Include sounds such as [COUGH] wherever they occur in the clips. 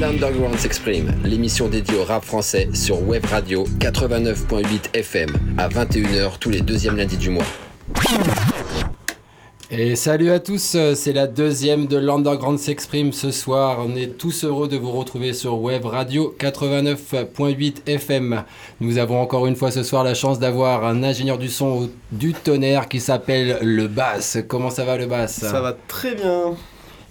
L'Underground s'exprime, l'émission dédiée au rap français sur Web Radio 89.8 FM à 21h tous les deuxièmes lundis du mois. Et salut à tous, c'est la deuxième de l'Underground s'exprime ce soir. On est tous heureux de vous retrouver sur Web Radio 89.8 FM. Nous avons encore une fois ce soir la chance d'avoir un ingénieur du son du tonnerre qui s'appelle Le Bass. Comment ça va le Bass Ça va très bien.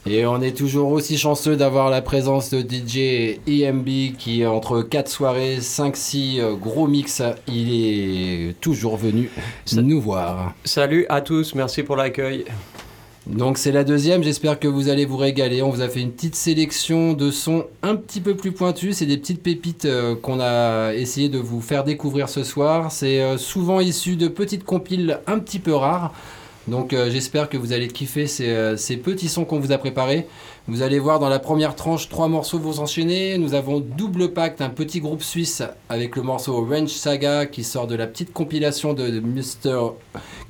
Et on est toujours aussi chanceux d'avoir la présence de DJ EMB qui, entre 4 soirées, 5-6 euh, gros mix, il est toujours venu nous voir. Salut à tous, merci pour l'accueil. Donc c'est la deuxième, j'espère que vous allez vous régaler. On vous a fait une petite sélection de sons un petit peu plus pointus. C'est des petites pépites euh, qu'on a essayé de vous faire découvrir ce soir. C'est euh, souvent issu de petites compiles un petit peu rares. Donc euh, j'espère que vous allez kiffer euh, ces, petits sons qu'on vous a préparés. Vous allez voir dans la première tranche, trois morceaux vont s'enchaîner. Nous avons Double Pacte, un petit groupe suisse avec le morceau Range Saga qui sort de la petite compilation de, Mr.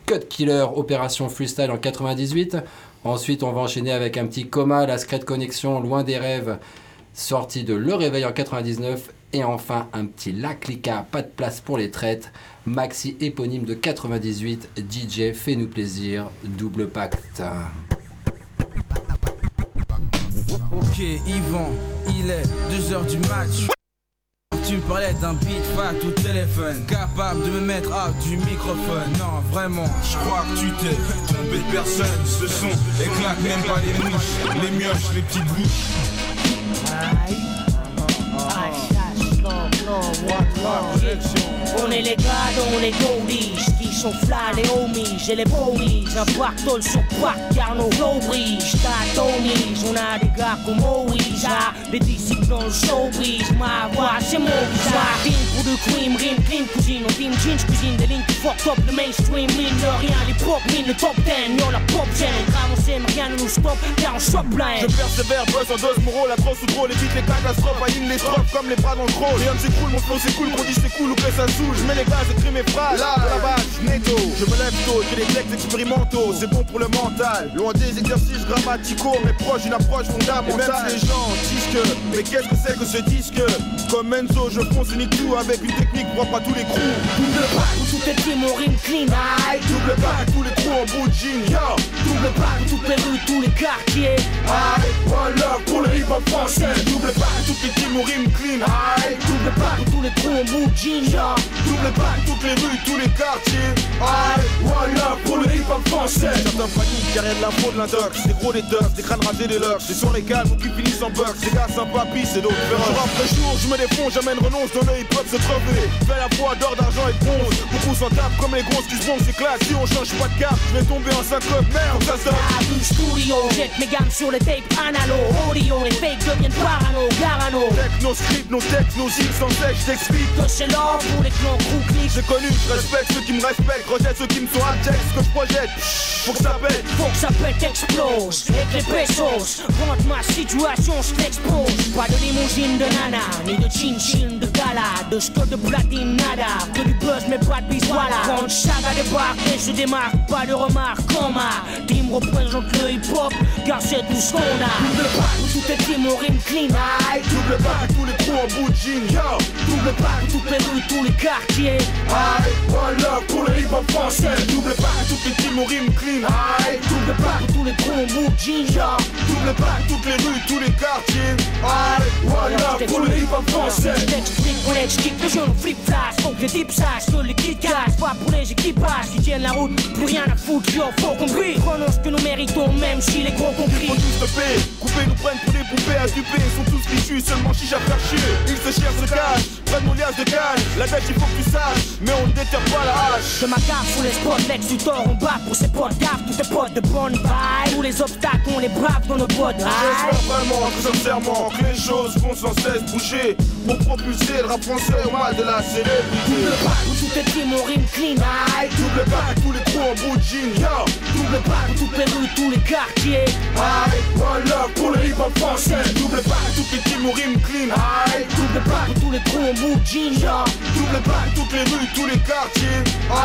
Cut Killer Opération Freestyle en 98. Ensuite on va enchaîner avec un petit coma, la Secret Connection, Loin des rêves, sorti de Le Réveil en 99. Et enfin un petit La Clica, pas de place pour les traites maxi éponyme de 98, DJ Fais-nous plaisir, double pacte. Ok, Yvan, il est 2h du match. Tu me parlais d'un beat fat ou téléphone. Capable de me mettre à du microphone. Non vraiment je crois que tu t'es trompé de personne. Ce son éclate même pas les mouches Les mioches, les petites bouches On est les gars, on est goldies qui sont fly les homies. J'ai les polies, un pactole sur pack car nos flow brise. T'atomise, on a des gars comme Moïse, des disciples dans le showbiz. Ma voix, c'est mon visage. Team pour de cream, rime, clean cuisine. On team jeans, cuisine des lignes qui fuck up le mainstream. Mine de rien, les pop, mine le top 10. Yo, la pop chain, avancé, mais rien ne nous stoppe car on chope plein. Je persévère, buzz en dose, mon rôle, la grosse ou trop, les beats, les catastrophes, aïe les strophes comme les bras dans le gros. Rien ne s'écroule, mon flow c'est cool, qu'on dit c'est cool ou que ça saoule. Je mets les gaz, écris mes phrases. Là, la base, netto. Je me lève tôt, j'ai des textes expérimentaux. C'est bon pour le mental. Loin des exercices grammaticaux, mais proche d'une approche fondamentale. Et même si les gens disent que, mais qu'est-ce que c'est que ce disque? Comme Enzo, je fonce une tout avec une technique propre à tous les crews. Double pas où tout est team, on rime clean. Aïe. Double pas tous les crews en bout de jean. Yo. Double pas toutes les rues, tous les quartiers. Aïe. One love pour le hip hop français. Double pas toutes les teams, on rime clean. Aïe. Double pas tous les crews en bout de jean. Yo. Double pas toutes les rues, tous les quartiers. Aïe. One love pour le hip hop français. Certains paniquent, y'a rien de l'info de l'indox. Des gros des ducks, des crânes rasés des locks. C'est sur les calmes ou qui finissent en box. Des gars sympas, pis c'est d'autres féroces. Jour après jour, je me défonce, j'amène renonce dans le hip hop se crever. Fais la foi d'or, d'argent et de bronze. Beaucoup s'en tapent comme les grosses qui se vont, c'est classe. Si on change pas de cap, je vais tomber en syncope. Merde, ça sonne. Avenue studio, jette mes gammes sur les tapes analo. Audio, les fakes deviennent parano, garano. Techno script, nos textes, nos îles sans sèche, j't'explique. Que c'est l'or pour les clans crouklis. J'ai connu, je respecte ceux qui me respectent, rejette ceux qui me sont abjects. Ce que je projette, faut que ça pète. Faut que ça pète, explose. Avec les pesos, rentre ma situation, je t'expose. Pas de limousine de nana, ni de chin-chin de gala. De stock de platine, nada. Que du buzz, mais pas de bis, voilà. Quand saga débarque et je démarque, pas de remarque. Coma, team représente le hip-hop, car c'est tout ce qu'on a. Double pas, où tout est team, on rime clean. Aïe, Double pas tous les coups en bout de jean. Yo. double pas, toutes les rues, tous les quartiers. Aïe, one love pour le hip hop français. Double pas toutes les teams, rime clean. Aïe, Double pas, tous les de jean. Yo. Double pas toutes les rues, tous les quartiers. Aïe, one love pour le hip hop français. Les jeunes flip flash Faut que les dips sachent que les kids cassent Pas pour les équipages qui tiennent la route Plus rien à foutre, yo, faut qu'on brille Prenons ce que nous méritons même si les gros compris Faut tous se payer, couper nous prennent pour des poupées à duper Ils sont tous fichus, seulement chiche à faire chier Ils se cherchent, se cachent, prennent mon liage de La dette il faut que tu saches, mais on ne déterre pas la hache Je m'accave sous les spots, l'ex du tort on bat pour ses potes Gaffe, tous tes potes de bonne vibe Tous les obstacles on les brave dans nos bottes. J'espère vraiment, tout sincèrement, que les choses vont sans cesse bouger. Pour propulser le rap français au mal de la célébrité. Double pas, où tout est team, on rime clean. Aïe, Double pas tous les trous en bout de jean, yo. Double pas, toutes les rues, tous les quartiers. Aïe, one love pour le hip hop français. Double pas toutes les teams, on rime clean. Aïe, Double pas, tous les trous en bout de jean Double pas toutes les rues, tous les quartiers. Aïe,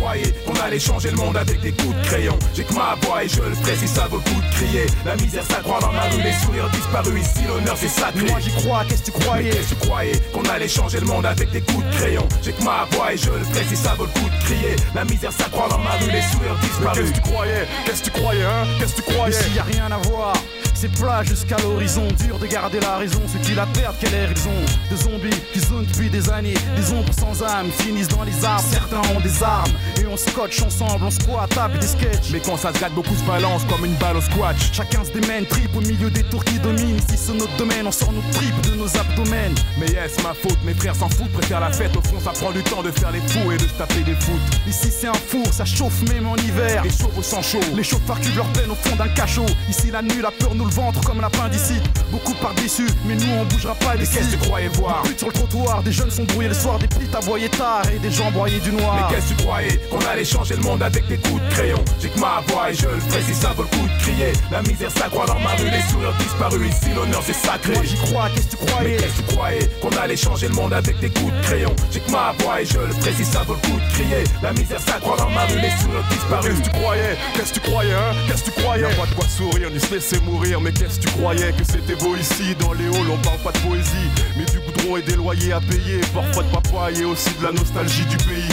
qu'est-ce que tu croyais Qu'on allait changer le monde avec des coups de crayon. J'ai que ma voix et je le ferai si ça vaut le coup de crier. La misère s'accroît dans ma rue, les sourires disparus Ici l'honneur c'est sacré. Moi j'y crois, qu'est-ce que tu croyais? Qu'est-ce que tu croyais? Qu'on allait changer le monde avec des coups de crayon. J'ai que ma voix et je le ferai si ça vaut le coup de crier. La misère s'accroît dans ma rue, les sourires disparus Qu'est-ce que tu croyais? Qu'est-ce que tu croyais hein? Qu'est-ce que tu croyais? Ici y a rien à voir c'est plat jusqu'à l'horizon, dur de garder la raison. Ceux qui la perdent, quelle est raison De zombies qui zonent depuis des années, des ombres sans âme finissent dans les arbres. Certains ont des armes et on scotche ensemble, on squat, tape des sketchs. Mais quand ça se gâte, beaucoup se balance comme une balle au squash. Chacun se démène, tripe au milieu des tours qui dominent. Ici c'est notre domaine, on sort nos tripes de nos abdomens. Mais yes, ma faute, mes frères s'en foutent, préfèrent la fête. Au fond, ça prend du temps de faire les fous et de se taper des foot. Ici c'est un four, ça chauffe même en hiver. Les chauves au sang chaud. Les chauffards cuvent leur peine au fond d'un cachot. Ici la nuit, la peur nous le ventre comme l'appendicite. Beaucoup par dessus, mais nous on bougera pas Mais d'ici. qu'est-ce que tu croyais voir. But sur le trottoir, des jeunes sont brouillés le soir, des petites aboyées tard et des gens broyés du noir. Mais qu'est-ce que tu croyais Qu'on allait changer le monde avec des coups de crayon. J'ai que ma voix et je le ferai si ça vaut le coup de crier. La misère s'accroît dans ma rue, les sourires disparus. Ici l'honneur c'est sacré. Moi j'y crois, qu'est-ce que tu Mais croyais qu'est-ce que tu croyais Qu'on allait changer le monde avec des coups de crayon. J'ai que ma voix et je le ferai si ça vaut le coup de crier. La misère s'accroît dans ma rue, les sourires disparus. Qu'est-ce que tu croyais? Qu'est-ce que tu croyais hein Qu'est-ce que tu croyais? Y'a pas de quoi sourire ni se laisser mourir Mais qu'est-ce que tu croyais que c'était beau ici? Dans les halls on parle pas de poésie. Mais du goudron et des loyers à payer. Parfois de papaye et aussi de la nostalgie du pays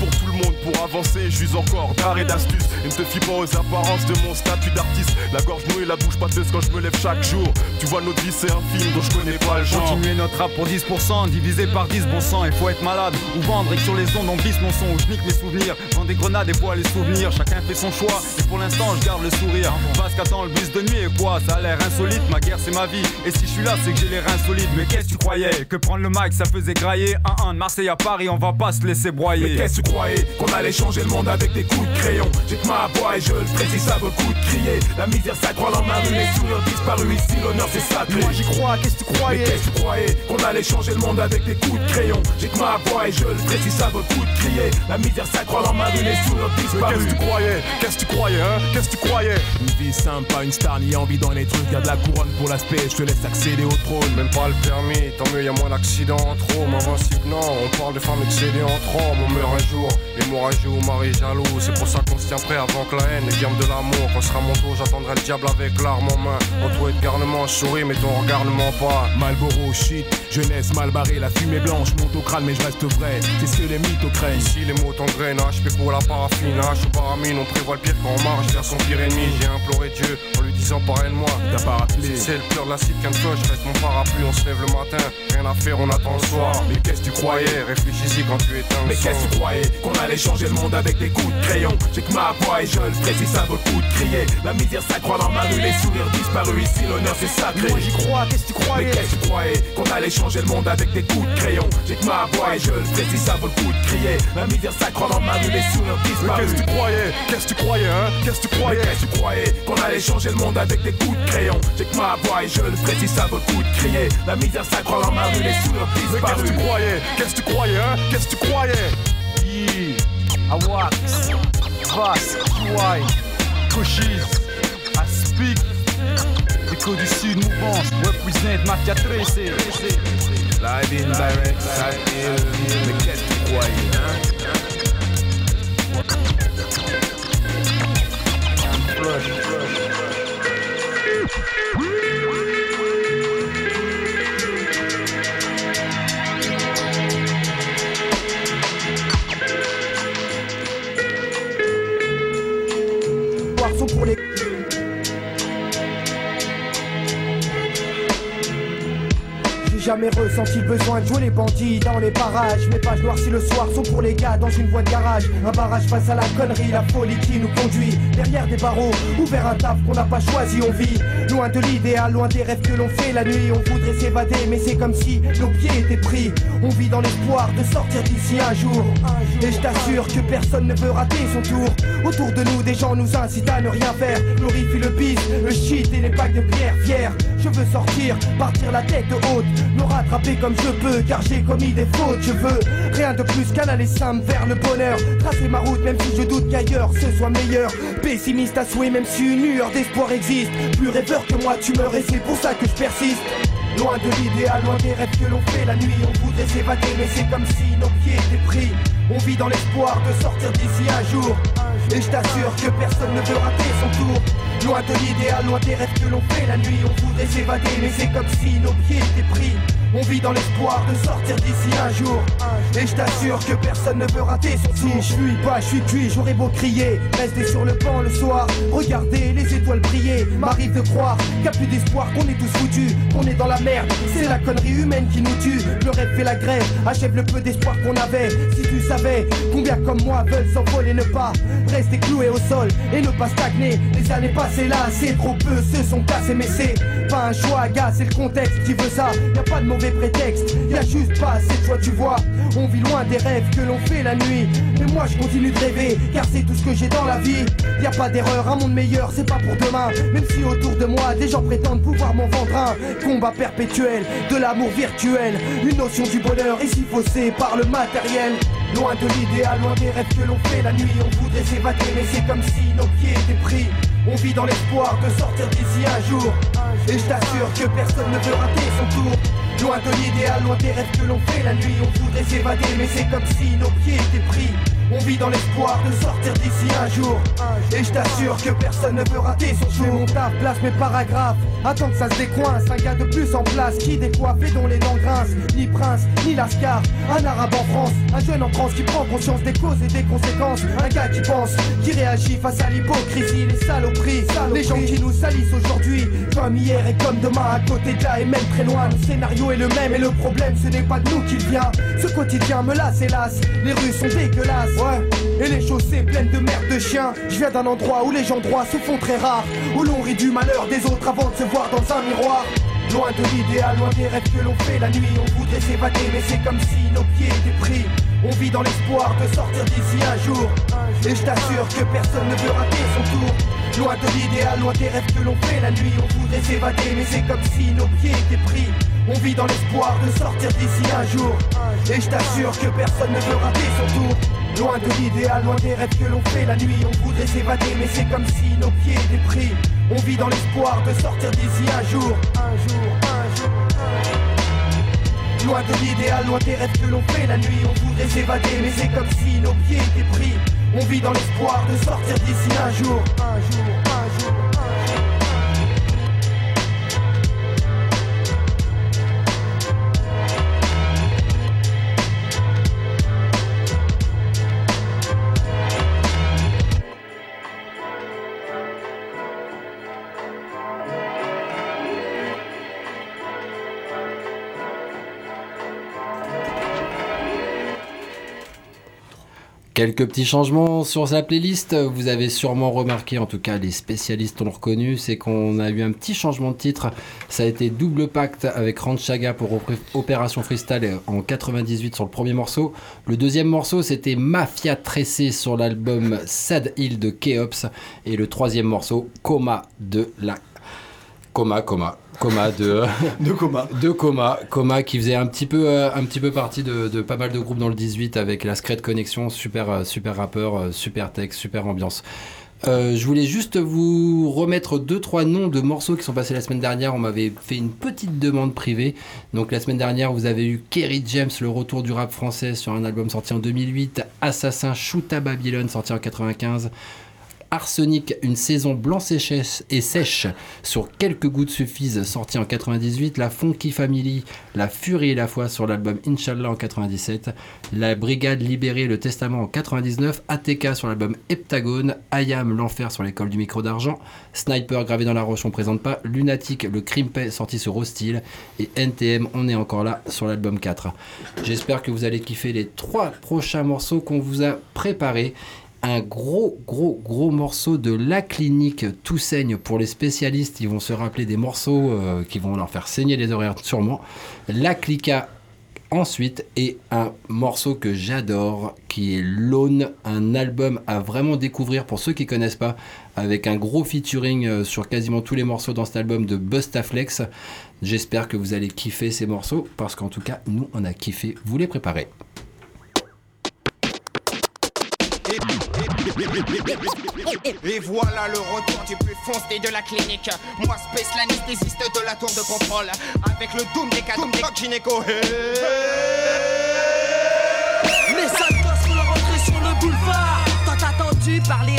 pour tout le monde pour avancer J'use encore d'art et d'astuces Et ne te fie pas aux apparences de mon statut d'artiste La gorge nouée, la bouche pâteuse quand je me lève chaque jour Tu vois notre vie c'est un film dont je connais pas le genre Continuer notre rap pour 10%, divisé par 10, bon sang, il faut être malade. Ou vendre et que sur les ondes on glisse mon son, ou je nique mes souvenirs. Vends des grenades et bois les souvenirs, chacun fait son choix. Et pour l'instant, je garde le sourire. Parce qu'attends le bus de nuit et quoi? Ça a l'air insolite, ma guerre c'est ma vie. Et si je suis là, c'est que j'ai les reins solides. Mais qu'est-ce que tu croyais? Que prendre le mic ça faisait grailler 1-1 de Marseille à Paris, on va pas se laisser Mais broyer. qu'est-ce que tu croyais Qu'on allait changer le monde avec des coups de crayon. J'ai que ma voix et je le ferai si ça vaut le coup de crier. La misère s'accroît dans ma rue, les sourires disparus Ici l'honneur c'est sacré Moi j'y crois, qu'est-ce que tu croyais? Qu'est-ce que tu croyais? Qu'on allait changer le monde avec des coups de crayon. J'ai que ma voix et je le ferai si ça vaut le coup de crier. La misère s'accroît dans ma rue, les sourires disparus Qu'est-ce que tu croyais? Qu'est-ce que tu croyais hein? Qu'est-ce que tu croyais? Une vie pas une star, ni envie dans les trucs. Y'a de la couronne pour l'aspect, je te laisse accéder au trône. Même pas le permis, tant mieux, y a moins d'accidents. En trop. Mais non, on parle de femmes excédées en trop. On meurt un jour, hémorragie ou mari jaloux. C'est pour ça qu'on se tient prêt avant que la haine et germe de l'amour. Quand sera mon tour, j'attendrai le diable avec l'arme en main. Entouré de garnement, je souris, mais ton regard ne ment pas. Malboro, shit, jeunesse mal barrée, la fumée blanche monte au crâne mais je reste vrai C'est ce que les mythos craignent Ici, les mots t'engrainent, HP pour la paraffine. H paramine, on prévoit le pire quand on marche vers son pire ennemi. J'ai imploré Dieu en lui disant parraine-moi. T'as pas rappelé c'est le pleur de la cite qu'un cloche, reste mon parapluie, on se lève le matin. Rien à faire, on attend le soir. Mais qu'est-ce que tu croyais? Réfléchis-y quand tu éteins Mais le qu'est-ce son. que tu croyais? Qu'on allait changer le monde avec des coups de crayon. J'ai que ma voix et je le ferai si ça vaut le coup de crier. La misère s'accroît dans ma rue, les sourires disparus. Ici l'honneur c'est sacré. Moi j'y crois, qu'est-ce que tu Mais croyais qu'est-ce que tu croyais? Qu'on allait changer le monde avec des coups de crayon. J'ai que ma voix et je le ferai si ça vaut le coup de crier. La misère s'accroît dans ma rue, les sourires disparus qu'est-ce que tu croyais? Qu'est-ce que tu croyais hein? Qu'est-ce que tu croyais? Qu'est-ce que tu croyais? Qu'on allait changer le monde avec des coups de crayon. J'ai que ma voix et je le ferai si ça vaut le coup de crier. La misère s'accroît dans ma rue, les sourires Mais qu'est-ce que disparus. tu croyais? Qu'est-ce que tu croyais hein? Qu'est-ce que tu croyais? Yeah Awax Vas QI Cochise I speak. Écho du Sud Mouvance Represent Mafia 13 Live in direct, ça feel Mais jamais ressenti le besoin de jouer les bandits dans les parages. Mes pages noircies le soir sont pour les gars dans une voie de garage. Un barrage face à la connerie, la folie qui nous conduit. Derrière des barreaux, ouvert un taf qu'on n'a pas choisi, on vit. Loin de l'idéal, loin des rêves que l'on fait la nuit. On voudrait s'évader, mais c'est comme si nos pieds étaient pris. On vit dans l'espoir de sortir d'ici un jour. Et je t'assure que personne ne veut rater son tour. Autour de nous, des gens nous incitent à ne rien faire. Glorifie le bis, le shit et les packs de pierre fiers. Je veux sortir, partir la tête haute, me rattraper comme je peux, car j'ai commis des fautes. Je veux rien de plus qu'un aller simple vers le bonheur. Tracer ma route, même si je doute qu'ailleurs ce soit meilleur. Pessimiste à souhait, même si une lueur d'espoir existe. Plus rêveur que moi, tu meurs et c'est pour ça que je persiste. Loin de l'idéal, loin des rêves que l'on fait la nuit, on voudrait s'évader, mais c'est comme si nos pieds étaient pris. On vit dans l'espoir de sortir d'ici un jour. Et je t'assure que personne ne veut rater son tour. Loin de l'idéal, loin des rêves que l'on fait la nuit, on voudrait s'évader, mais c'est comme si nos pieds étaient pris. On vit dans l'espoir de sortir d'ici un jour. Et je t'assure que personne ne veut rater son. Si je suis pas, je suis cuit, j'aurais beau crier. Rester sur le banc le soir, regarder les étoiles briller. M'arrive de croire a plus d'espoir, qu'on est tous foutus, qu'on est dans la merde. C'est la connerie humaine qui nous tue. Le rêve fait la grève, achève le peu d'espoir qu'on avait. Si tu savais combien comme moi veulent s'envoler, ne pas rester cloué au sol et ne pas stagner. Les années passées là, c'est trop peu, se sont cassés, mais c'est pas un choix, gars, c'est le contexte qui veut ça. Y a pas de mauvais prétexte, y a juste pas assez de choix, tu vois. On vit loin des rêves que l'on fait la nuit. Mais moi je continue de rêver, car c'est tout ce que j'ai dans la vie. Y a pas d'erreur, un monde meilleur, c'est pas pour demain. Même si autour de moi, des gens prétendent pouvoir m'en vendre un. Combat perpétuel, de l'amour virtuel. Une notion du bonheur ici faussée par le matériel. Loin de l'idéal, loin des rêves que l'on fait la nuit. On voudrait s'évader, mais c'est comme si nos pieds étaient pris. On vit dans l'espoir de sortir d'ici un jour. Et je t'assure que personne ne veut rater son tour. Loin de l'idéal, loin des rêves que l'on fait la nuit. On voudrait s'évader, mais c'est comme si nos pieds étaient pris. On vit dans l'espoir de sortir d'ici un jour. Et je t'assure que personne ne veut rater son jour. mon taf, place mes paragraphes. Attends que ça se décoince. Un gars de plus en place qui décoiffe et dont les dents grincent. Ni prince, ni lascar. Un arabe en France. Un jeune en France qui prend conscience des causes et des conséquences. Un gars qui pense, qui réagit face à l'hypocrisie, les saloperies. Les gens qui nous salissent aujourd'hui. Comme hier et comme demain, à côté de là et même très loin. Le scénario est le même et le problème ce n'est pas de nous qu'il vient. Ce quotidien me lasse hélas. Les rues sont dégueulasses. Et les chaussées pleines de merde de chiens. Je viens d'un endroit où les gens droits se font très rares. Où l'on rit du malheur des autres avant de se voir dans un miroir. Loin de l'idéal, loin des rêves que l'on fait la nuit. On voudrait s'évader, mais c'est comme si nos pieds étaient pris. On vit dans l'espoir de sortir d'ici un jour. Et je t'assure que personne ne veut rater son tour. Loin de l'idéal, loin des rêves que l'on fait la nuit. On voudrait s'évader, mais c'est comme si nos pieds étaient pris. On vit dans l'espoir de sortir d'ici un jour. Et je t'assure que personne ne veut rater son tour. Loin de l'idéal, loin des rêves que l'on fait la nuit. On voudrait s'évader, mais c'est comme si nos pieds étaient pris. On vit dans l'espoir de sortir d'ici un jour. Un jour, un jour. Loin de l'idéal, loin des rêves que l'on fait la nuit. On voudrait s'évader, mais c'est comme si nos pieds étaient pris. On vit dans l'espoir de sortir d'ici un jour. Un jour, un jour. Quelques petits changements sur la playlist. Vous avez sûrement remarqué, en tout cas les spécialistes l'ont reconnu, c'est qu'on a eu un petit changement de titre. Ça a été double pacte avec Ranchaga pour Opé- Opération Freestyle en 98 sur le premier morceau. Le deuxième morceau, c'était Mafia Tressé sur l'album Sad Hill de Keops. Et le troisième morceau, Coma de la. Coma, Coma. Coma de. [LAUGHS] De coma. de Coma, Coma qui faisait un petit peu, euh, un petit peu partie de, de pas mal de groupes dans le 18 avec la Secret Connection, super, euh, super rappeur, euh, super texte, super ambiance. Euh, je voulais juste vous remettre deux trois noms de morceaux qui sont passés la semaine dernière. On m'avait fait une petite demande privée. Donc la semaine dernière, vous avez eu Kerry James, le retour du rap français sur un album sorti en 2008, Assassin Shoot à Babylone sorti en 95. Arsenic, une saison et sèche, et sèche sur quelques gouttes suffisent, sorti en 98. La Funky Family, La Furie et la Foi sur l'album Inch'Allah en 97. La Brigade Libérée, Le Testament en 99. ATK sur l'album Heptagone. Ayam, L'Enfer sur l'école du micro d'argent. Sniper, gravé dans la roche, on présente pas. Lunatic, Le Crime Paix, sorti sur Hostile. Et NTM, on est encore là sur l'album 4. J'espère que vous allez kiffer les trois prochains morceaux qu'on vous a préparés un gros, gros, gros morceau de La Clinique Tout saigne pour les spécialistes. Ils vont se rappeler des morceaux euh, qui vont leur faire saigner les oreilles sûrement. La Clica ensuite et un morceau que j'adore qui est Lone, un album à vraiment découvrir pour ceux qui connaissent pas, avec un gros featuring euh, sur quasiment tous les morceaux dans cet album de Bustaflex. J'espère que vous allez kiffer ces morceaux parce qu'en tout cas nous on a kiffé, vous les préparez. Et voilà le retour du plus foncé de la clinique. Moi, Space, l'anesthésiste de la tour de contrôle. Avec le doom des cadeaux des gynéco. Les gosses sont rentrés sur le boulevard. Tant attendu par les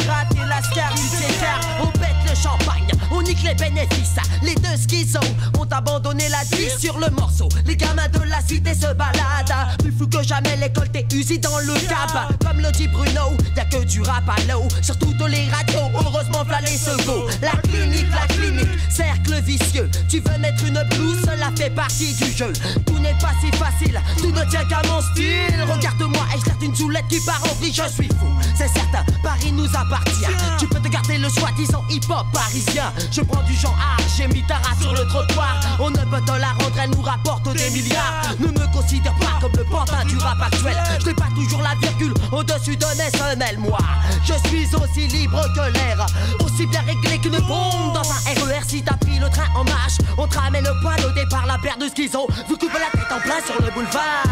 nique les bénéfices. Les deux schizos ont abandonné la vie sur le morceau. Les gamins de la cité se baladent. Plus fou que jamais, l'école t'est usée dans le cab. Comme le dit Bruno, y'a que du rap à l'eau. Sur toutes les radios, heureusement, v'là les secours. La clinique, la clinique, cercle vicieux. Tu veux mettre une blouse, cela fait partie du jeu. Tout n'est pas si facile, tout ne tient qu'à mon style. Regarde-moi, et je une zoulette qui part en vrille, je suis fou. C'est certain, Paris nous appartient. Tu peux te garder le soi-disant hip-hop parisien. Je prends du genre art, j'ai mis ta race sur le trottoir. On ne peut te la rendre, elle nous rapporte des milliards. Ne me considère pas comme le pantin du rap actuel. Je n'ai pas toujours la virgule au-dessus de mes semelles, moi. Je suis aussi libre que l'air, aussi bien réglé qu'une bombe dans un RER. Si t'as pris le train en marche, on te ramène le poil au départ, la paire de schizo. Vous coupez la tête en plein sur le boulevard.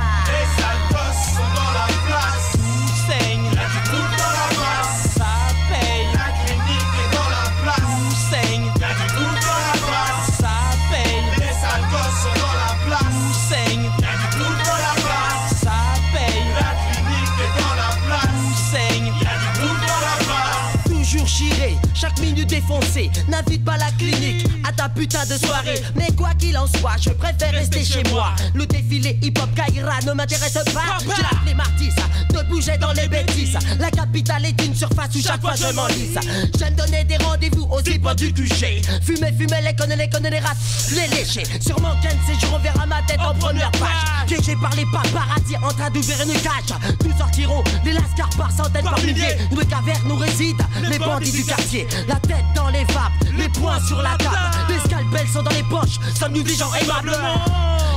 N'invite pas la clinique à ta putain de soirée. Mais quoi qu'il en soit, je préfère rester chez moi. Le défilé hip-hop Kaira ne m'intéresse pas. J'ai flemme artiste de bouger dans les bêtises. La capitale est une surface où chaque fois je m'enlise. J'aime donner des rendez-vous aux hip du QG. Fumer, fumer, les connes, les connes, les rats, les lécher. Sur mon quin séjour, on verra ma tête en première page. Piégé par les paparazzi en train d'ouvrir une cage. Nous sortirons des lascars par centaines, par milliers. Une caverne où résident les bandits du quartier. La tête dans les vapes, les poings sur la table. Les scalpels sont dans les poches, sommes nous des gens aimablement.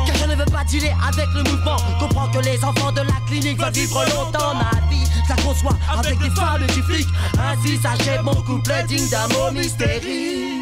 Car je ne veux pas dealer avec le mouvement. Comprends que les enfants de la clinique veulent vivre longtemps ma vie. Je la conçois avec des femmes du flic. Ainsi s'achève mon couplet digne d'un mot mystérique.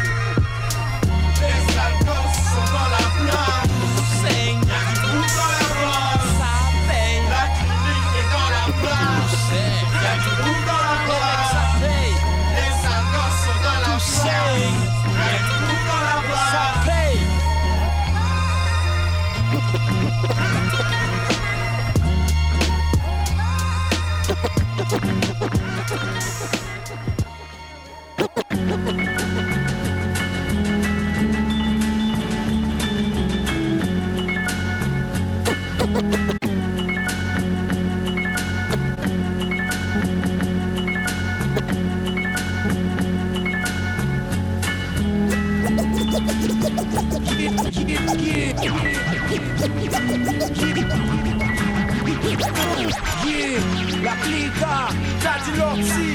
La clica, Daddy Lorty,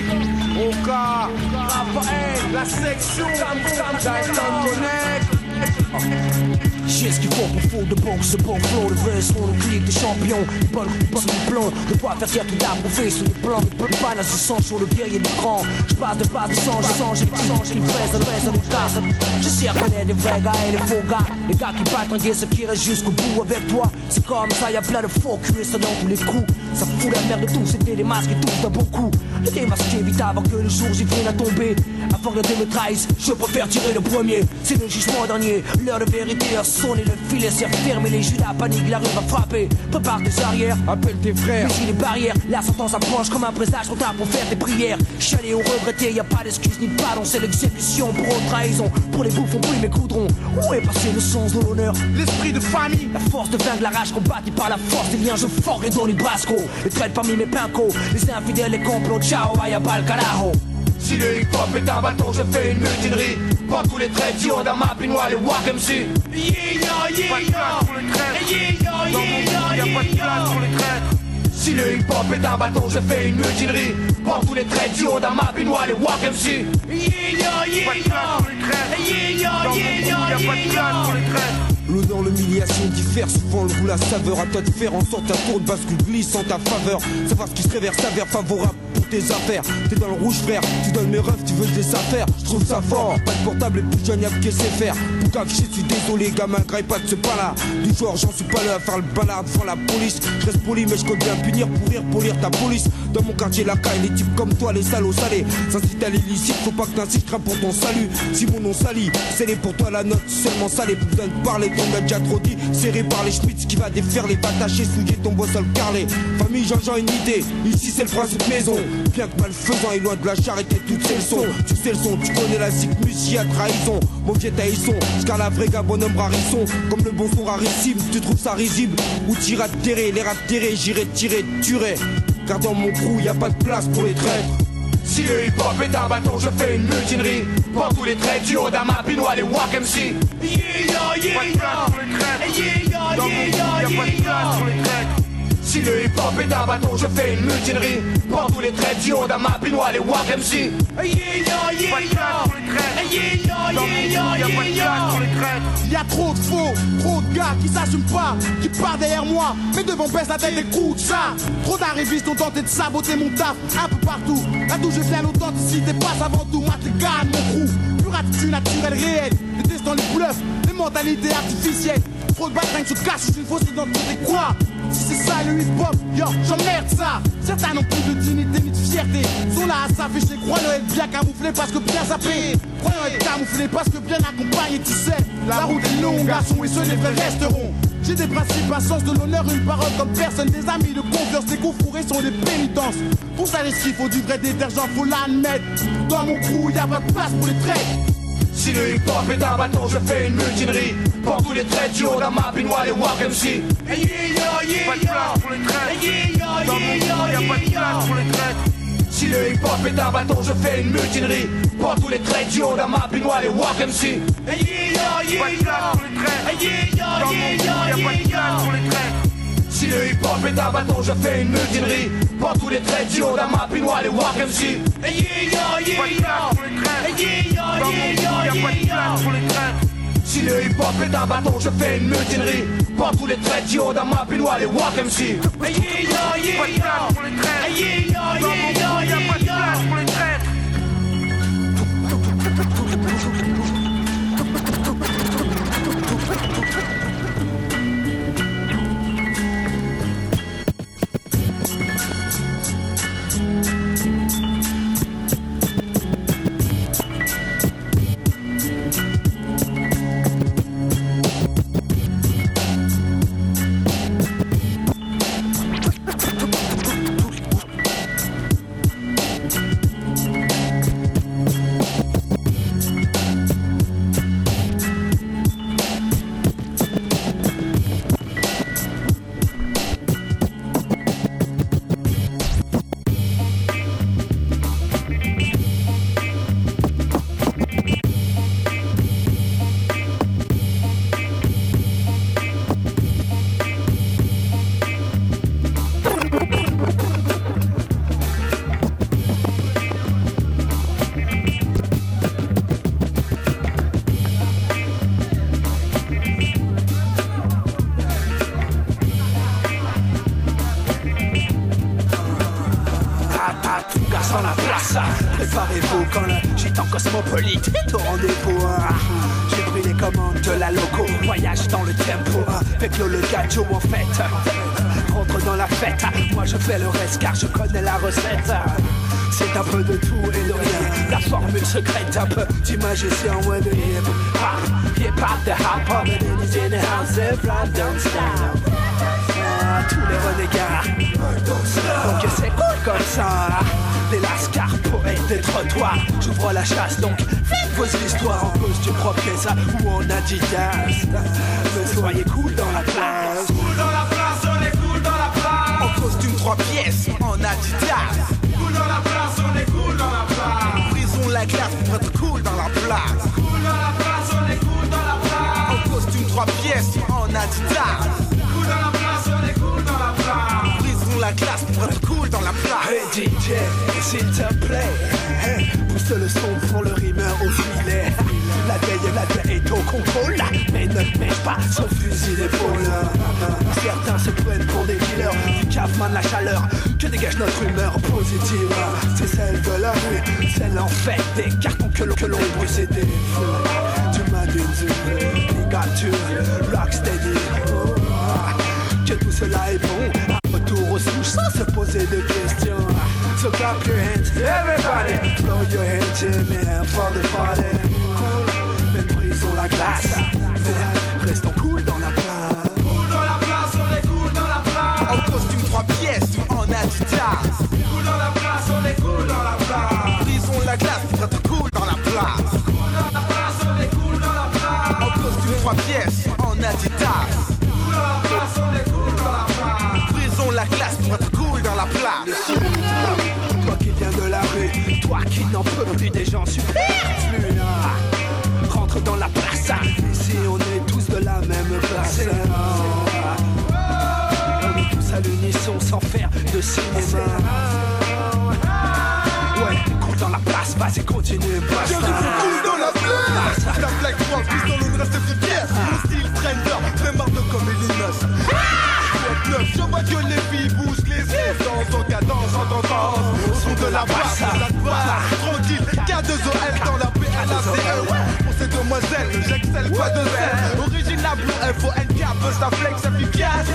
Oka, Raphaël, la section, Connect. J'ai ce qu'il faut pour foutre de bon, ce bon flow, le vrai son, le clic des champions, les bonnes sur le plan, de quoi faire fier tout d'approuver sur le plan, de pas se sang sur le guerrier du cran. Je passe de pas de sang, je sens, j'ai pas j'ai une fraise, le reste, le casse. Je sais reconnaître les vrais gars et les faux gars, les gars qui battent ceux qui restent jusqu'au bout avec toi. C'est comme ça, y'a plein de faux culs, ça dans tous les coups. Ça fout la merde de tout, c'était des masques et tout d'un bon coup. Le démasqué vite avant que le jour j'y vienne à tomber. Avant que le me trahisse, je préfère tirer le premier. C'est le jugement dernier, l'heure de vérité sonner, le filet s'est fermé, les judas paniquent, la rue va frapper. Prépare tes arrières, appelle tes frères. Mais les barrières, la sentence approche comme un présage, trop tard pour faire tes prières. Chalet ou regretté, y a pas d'excuse ni de pardon, c'est l'exécution pour haute trahison. Pour les bouffons, brûle mes coudrons. Où est passé le sens de l'honneur? L'esprit de famille, la force de vaincre, la rage combattue par la force des liens, je dans les brasco. Les traits parmi mes pincos, les infidèles, les complots, ciao, vaya pal carajo. Si le hip hop est un bâton, je fais une mutinerie. Prends tous les traits du dans ma pinoire, les walk MC. Yeah, yeah, yeah, pour les traîtres. Yeah, yeah, yeah, y'a pas de place pour les traîtres. Si le hip hop est un bâton, je fais une mutinerie. Prends tous les traits du dans ma pinoire, les walk MC. Yeah, yeah, yeah, pas de place pour les traîtres. Yeah, yeah, yeah, y'a pas de place pour les traîtres. L'odeur, l'humiliation diffère souvent le goût, la saveur. À toi de faire en sorte ta tour de bascule glisse en ta faveur. Savoir ce qui se révère s'avère favorable pour tes affaires. T'es dans le rouge, frère. Tu donnes mes refs, tu veux des affaires. Je trouve ça fort. Pas de portable, plus jeune, que sait faire. Afficher, je suis désolé, gamin, graille pas de ce pas là. Du soir, j'en suis pas là à faire le balard devant la police. Je reste poli, mais je compte bien punir pour rire, polir ta police. Dans mon quartier, la caille, les types comme toi, les salauds salés. S'incite à l'illicite, faut pas que t'incites, pour ton salut. Si mon nom sali, c'est pour toi la note, seulement salé. Plus besoin de parler, on a déjà trop dit. Serré par les schmitz qui va défaire les attacher, souiller ton boss le carré. Famille, j'en une idée. Ici, c'est le principe maison. Bien que malfaisant et loin de la charité, toutes ces leçons. Tu sais le son, tu connais la musique à trahison. Mon vieux taïson, jusqu'à la vraie bonhomme rarisson. Comme le bon son rarissime, tu trouves ça risible. Ou t'iras terrer, les terrés, j'irai tirer, tuerai. Car dans mon crew, y a pas de place pour les traîtres. Si le hip hop est un bâton, je fais une mutinerie. Prends tous les traits du haut d'un ma pinois, les walk MC. Yeah, yeah, yeah, yeah. Yeah, yeah, yeah, yeah. Si le hip hop est un bâton, je fais une mutinerie. Prends tous les traits du haut d'un ma pinois, les walk MC. Yeah, yeah, yeah, yeah. Yeah. Y'a trop de faux, trop de gars qui s'assument pas, qui partent derrière moi, mais devant baisse la tête écoute ça. Trop d'arrivistes ont tenté de saboter mon taf un peu partout. Là d'où je viens, l'authenticité passe avant tout. Mate les gars de mon crew, pure attitude naturelle réelle. Détestant les bluffs, les mentalités artificielles. Trop de se cachent sous une fausse identité. Quoi Si c'est ça le hip-hop, yo, j'emmerde ça. Certains n'ont plus de dignité ni de fierté. Sont là à s'afficher, croyant être bien camouflé parce que bien zappé. Croyant être camouflé parce que bien accompagné, tu sais. La route est longue, garçon, et ceux les vrais resteront. J'ai des principes, un sens de l'honneur, une parole comme personne, des amis de confiance, des coups fourrés sont des pénitences. Pour ça, les faut du vrai détergent, faut l'admettre. Dans mon crew, y a pas de place pour les traits. Si le hip hop est un bâton, je fais une mutinerie. Les traits haut dans ma walk MC. Hey, yeah, yeah, pas de place pour les dans mon crew, y'a pas de place pour les. Si le hip hop est un bâton, je fais une mutinerie. Prends tous les traits du haut dans ma pinoire, les walk MC. Hey, yeah, yeah, pas de place pour les traits. Hey, yeah, dans mon crew, y'a pas de place pour les traits. Si le hip hop est un bâton, je fais une mutinerie. Prends tous les traits du haut dans ma pinoire, les walk MC. Yeah, yeah, pas yeah, pas. Si le hip hop est un bâton, je fais une mutinerie. Prends tous les traits du haut dans ma pinoire, les walk MC. Yeah, yeah, pas les traits. Hey, yeah, fais le reste car je connais la recette. C'est un peu de tout et de rien. La formule secrète, un peu du magicien ouais de hip hop. Hip hop, the hop hop, and it is in the I don't stop. Tous les renégats. Donc c'est cool comme ça. Des lascars, poètes des trottoirs. J'ouvre la chasse donc faites vos histoires en costume propre ça ou en adidas. Mais soyez cool dans la place. Trois pièces, en adidas. Cool dans la place, on est cool dans la place. Brisons la glace pour être cool dans la place. Cool dans la place, on est cool dans la place. En costume trois pièces, en adidas. Cool dans la place, on est cool dans la place. Brisons la glace pour être cool dans la place. Hey DJ, s'il te plaît, pousse le son pour le rimeur au filet. La veille, la veille est au contrôle, mais ne mèche pas son fusil d'épaule. Certains se pour des dealers, du cafman la chaleur que dégage notre humeur positive. C'est celle de la rue, celle en fait des cartons que l'on que l'on brûle, c'est des feux. Tu m'as dit, tu to rocksteady. Oh, que tout cela est bon. Retour aux souches sans se poser de questions. So clap your hands, everybody. Throw your hands air for the party. Mais brisons la glace. Restons cool dans la La froide, puis dans l'une reste efficace Mon style trender, fait marre comme Je vois que les filles bougent les essences En cadence, en tendance Au son de la basse, la basse Tranquille, K2OL dans la PLACE Pour ces demoiselles, j'excelle pas de zèle Original Blue FONK, buzz la flex efficace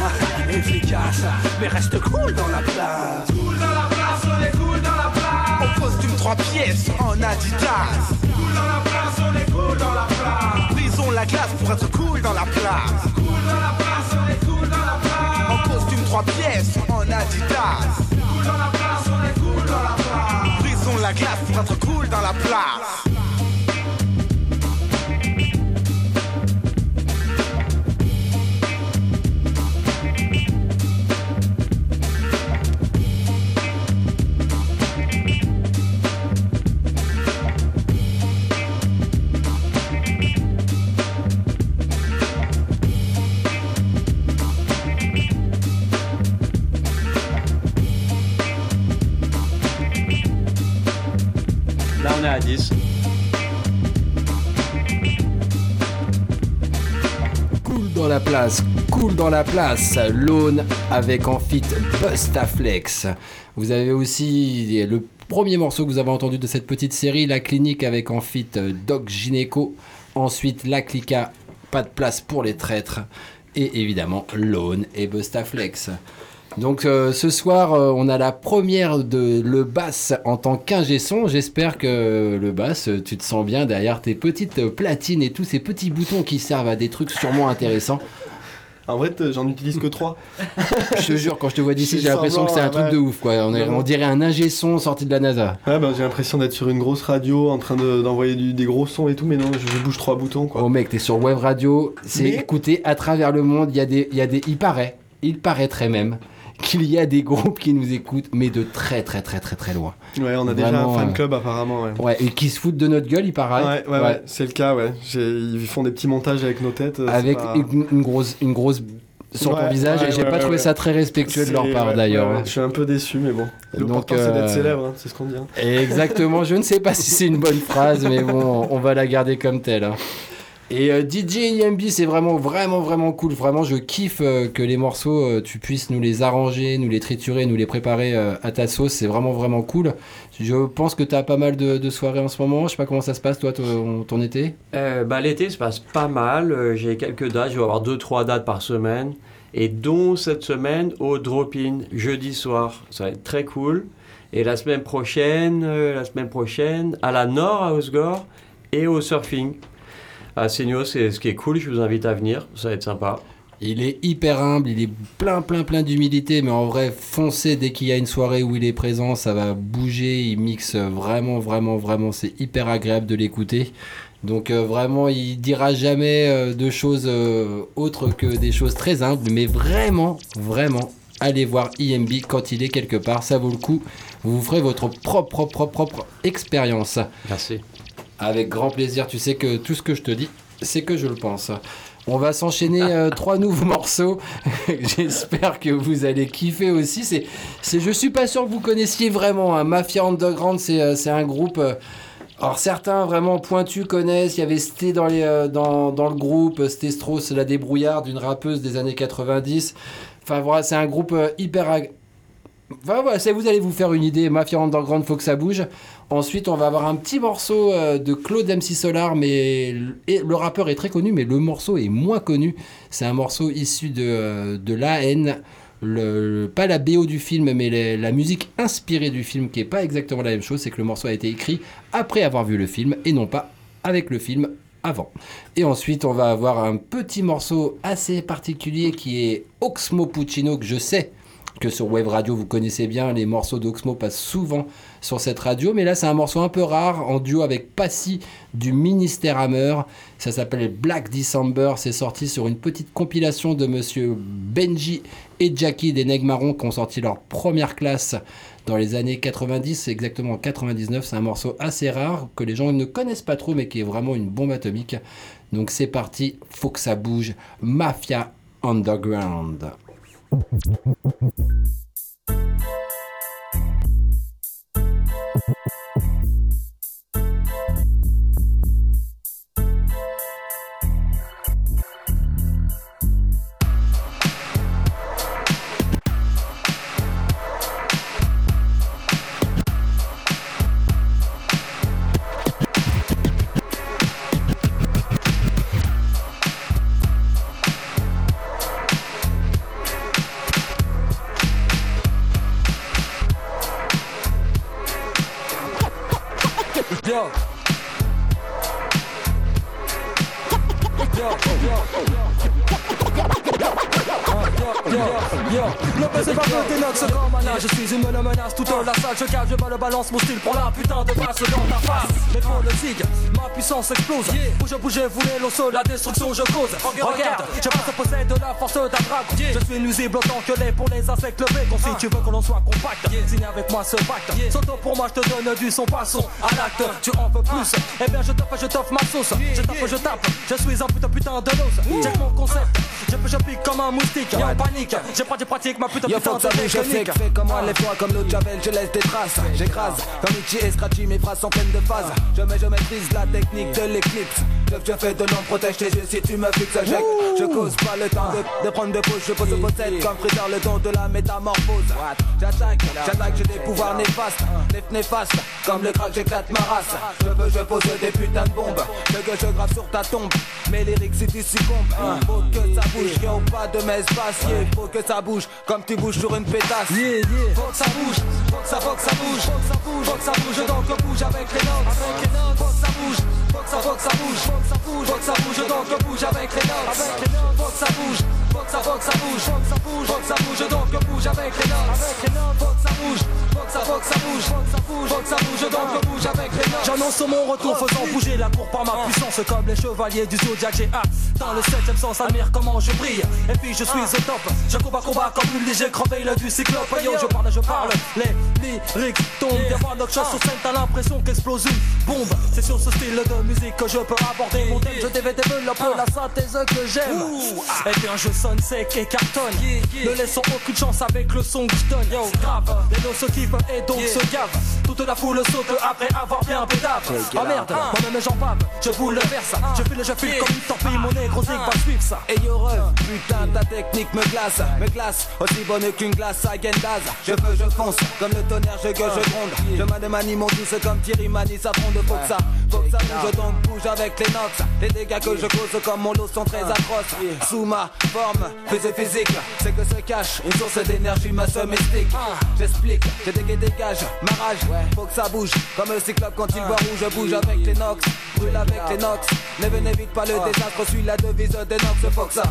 Efficace, mais reste cool dans la place. Cool dans la place, on est cool dans la place. En costume trois pièces, en adidas. Cool dans la place, on est cool dans la place. Brisons la glace pour être cool dans la place. Cool dans la place, on est cool dans la place. En costume trois pièces, en adidas. Cool dans la place, on est cool dans la place. Brisons la glace pour être cool dans la place. On est à 10. Cool dans la place, cool dans la place, Lone avec en fit Bustaflex. Vous avez aussi le premier morceau que vous avez entendu de cette petite série, La Clinique avec en fit Doc Gynéco. Ensuite, La Clica, Pas de place pour les traîtres. Et évidemment, Lone et Bustaflex. Donc euh, ce soir, euh, on a la première de Le Bass en tant qu'ingé son. J'espère que Le Bass, euh, tu te sens bien derrière tes petites platines et tous ces petits boutons qui servent à des trucs sûrement intéressants. En vrai, j'en utilise que 3. Je te jure, quand je te vois d'ici, j'ai l'impression que c'est un truc de ouf. Quoi. On, est- on dirait un ingé son sorti de la NASA. Ouais, bah, j'ai l'impression d'être sur une grosse radio en train de- d'envoyer des gros sons et tout, mais non, je, je bouge trois boutons quoi. Oh mec, t'es sur Web Radio, c'est Mais- écouté à travers le monde. Il y a des, il y a des, il paraît, il paraîtrait même qu'il y a des groupes qui nous écoutent, mais de très très très très très loin. Ouais, on a déjà un fan euh, club apparemment, ouais. Ouais, et qui se foutent de notre gueule, il paraît. Ouais, ouais, ouais, c'est le cas, ouais. Ils font des petits montages avec nos têtes. euh, c'est Avec pas- une, une grosse, une grosse sur ton Ouais, visage, ouais, et j'ai ouais, pas trouvé ça très respectueux de leur C'est- part d'ailleurs. ouais, Je suis un peu déçu, mais bon. L'important c'est euh, d'être célèbre, hein, c'est ce qu'on dit. hein. Exactement, je ne sais pas si c'est une bonne phrase, mais bon, on va la garder comme telle. hein. Et euh, DJ IMB, c'est vraiment, vraiment, vraiment cool. Vraiment, je kiffe euh, que les morceaux, euh, tu puisses nous les arranger, nous les triturer, nous les préparer euh, à ta sauce. C'est vraiment, vraiment cool. Je pense que tu as pas mal de, soirées en ce moment. Je sais pas comment ça se passe, toi, ton, été? Bah, L'été se passe pas mal. J'ai quelques dates. Je vais avoir 2-3 dates par semaine. Et dont cette semaine au drop-in, jeudi soir. Ça va être très cool. Et la semaine prochaine, la semaine prochaine, à la Nord, à Osgore, et au surfing. À Seigno, c'est ce qui est cool. Je vous invite à venir. Ça va être sympa. Il est hyper humble, il est plein, plein, plein d'humilité, mais en vrai, foncez dès qu'il y a une soirée où il est présent, ça va bouger, il mixe vraiment, vraiment, vraiment, c'est hyper agréable de l'écouter. Donc euh, vraiment, il dira jamais euh, de choses euh, autres que des choses très humbles, mais vraiment, vraiment, allez voir IMB quand il est quelque part, ça vaut le coup. Vous vous ferez votre propre, propre, propre expérience. Merci. Avec grand plaisir, tu sais que tout ce que je te dis, c'est que je le pense. On va s'enchaîner euh, [LAUGHS] trois nouveaux morceaux. [LAUGHS] J'espère que vous allez kiffer aussi. C'est, c'est, je suis pas sûr que vous connaissiez vraiment. hein. Mafia Underground, c'est, euh, c'est un groupe. euh, alors certains vraiment pointus connaissent. Il y avait Sté dans, les, dans, dans le groupe. Sté Strauss, la débrouillarde, une rappeuse des années 90. Enfin voilà, c'est un groupe hyper. ag- Enfin, voilà, vous allez vous faire une idée. Mafia Underground, faut que ça bouge. Ensuite, on va avoir un petit morceau euh, de Claude MC Solar, mais le rappeur est très connu, mais le morceau est moins connu. C'est un morceau issu de, euh, de La haine. Pas la BO du film, mais la, musique inspirée du film, qui est pas exactement la même chose. C'est que le morceau a été écrit après avoir vu le film et non pas avec le film avant. Et ensuite, on va avoir un petit morceau assez particulier qui est Oxmo Puccino, que je sais que sur Web Radio vous connaissez bien, les morceaux d'Oxmo passent souvent sur cette radio, mais là c'est un morceau un peu rare en duo avec Passy du Ministère Hammer. Ça s'appelle Black December, c'est sorti sur une petite compilation de monsieur Benji et Jackie des Nègres Marrons qui ont sorti leur première classe dans les années 90, exactement en 99. C'est un morceau assez rare que les gens ne connaissent pas trop, mais qui est vraiment une bombe atomique. Donc c'est parti, faut que ça bouge. Mafia Underground. Thank you. to le balance mon style pour la putain de basse dans ta face. Mais pour le zig, ma puissance explose. Bouge, bougez, voulez l'eau la destruction je cause. Regarde, je passe possède de la force d'un dragon. Je suis nuisible autant que les pour les insectes levés. Donc si tu veux que l'on soit compact, signe avec moi ce pacte. Sauto pour moi, je te donne du son passons à l'acte. Tu en veux plus Eh bien, je t'offre, je t'offre ma sauce. Je tape, je tape. Je suis un putain putain de l'os. Check mon concept. Je, je pique comme un moustique. En panique. J'ai pas de pratique, ma putain putain de je technique. fais comme moi les fois comme l'autre javel, je laisse des traces, j'écrase. Comme Itchy et Scratchy, mes phrases sont pleines de phases Je mets, je maîtrise la technique de l'éclipse Je, je fais de l'ombre, protège tes yeux si tu me fixes Je, je cause pas le temps de, de prendre de pause Je pose possède comme Freezer le don de la métamorphose. J'attaque, j'attaque, j'ai des pouvoirs néfastes Nef néfastes, comme le crack j'éclate ma race. Je veux, je pose des putains de bombes Je que je grave sur ta tombe. Mes lyrics si tu succombes Faut que ça bouge, yo pas de mes spaciers Faut que ça bouge, comme tu bouges sur une pétasse. Faut que ça bouge, faut que ça, faut que ça bouge, faut que ça bouge, faut que ça bouge, donc bouge avec les notes, faut que ça bouge, ça, faut que ça bouge, faut que ça bouge, faut que ça bouge, donc bouge avec les notes, avec les notes, faut que ça bouge, faut que ça, faut que ça bouge, faut que ça bouge, faut que ça bouge, donc bouge avec les notes, avec les notes, faut que ça bouge, faut que ça, faut que ça bouge, faut que ça bouge, faut que ça bouge, donc bouge avec les notes. J'annonce mon retour faisant bouger la cour par ma puissance comme les chevaliers du zodiac j'ai hâte. Dans le septième sens admire comment je brille. Et puis je suis au top. Je combat combat comme une léger crevé le du cyclope. Yo. Je parle je parle. Les lyrics tombent. Des fois, notre chose sur scène, t'as l'impression qu'explose une bombe. C'est sur ce style de musique que je peux aborder mon thème. Je devais développer la synthèse que j'aime. Et bien, je sonne sec et cartonne. Ne laissons aucune chance avec le son que je donne. Yo, grave, les nos se kiffent et donc se gavent. Toute la foule saute après avoir bien pédave. Oh merde, moi-même j'en bave, je vous le verse. Je file, je file comme une torpille, mon négro zig va suivre ça. Et yo ref, putain ta technique me glace. Me glace, aussi bonne qu'une glace à Gendaz. Je veux, je fonce, comme le tonnerre, je gueule, je gronde. Je m'en manie mon douce comme Thierry Mani, ça prend de faut que ça. Faut que ça bouge, donc bouge avec les nox. Les dégâts que je cause comme mon lot sont très atroces. Sous ma forme, physique physique C'est que se cache une source d'énergie, ma seule mystique J'explique, j'ai des dégage, ma rage Faut que ça bouge, comme le cyclope quand il voit rouge Je bouge avec les nox, brûle avec les nox Ne n'évite pas le désastre, suis la devise des nox, faut que ça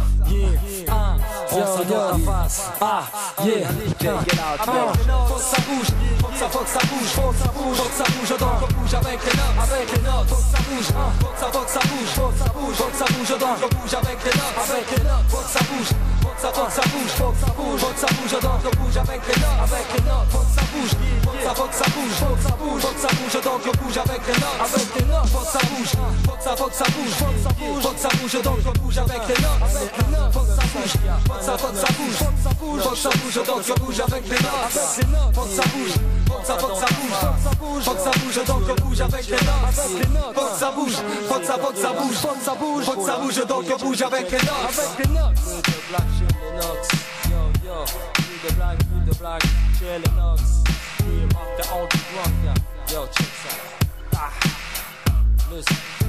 Ah, on dans ta face. Ah, yeah. Ah, faut que ça bouge, faut que ça, faut que ça bouge, faut que ça bouge, faut que ça bouge, donc bouge avec les notes, avec les notes, faut que ça bouge, faut que ça, faut que ça bouge, faut que ça bouge, faut que ça bouge, donc bouge avec les notes, avec les notes, faut que ça bouge, faut que ça, faut que ça bouge, faut que ça bouge, faut que ça bouge, donc on bouge avec les notes, avec les notes, faut que ça bouge, faut que ça, faut que ça bouge, faut que ça bouge, faut que ça bouge, donc on bouge avec les notes, avec les notes, faut que ça bouge, faut que ça, faut que ça bouge, faut que ça bouge, faut que ça bouge, donc on bouge avec les notes, avec faut que ça bouge, faut que ça, faut que ça bouge, faut que ça bouge, faut que ça bouge, donc on bouge avec les notes, faut que ça bouge, faut que ça, faut que ça bouge, faut que ça bouge, donc on bouge avec les notes, faut que ça bouge, faut que ça, faut que ça bouge, faut que ça bouge, faut que ça bouge, donc on bouge avec les notes, avec les notes. The black, the black, chill and nuts. Cream up the old drunk, yeah. Yo, check that. Ah, listen.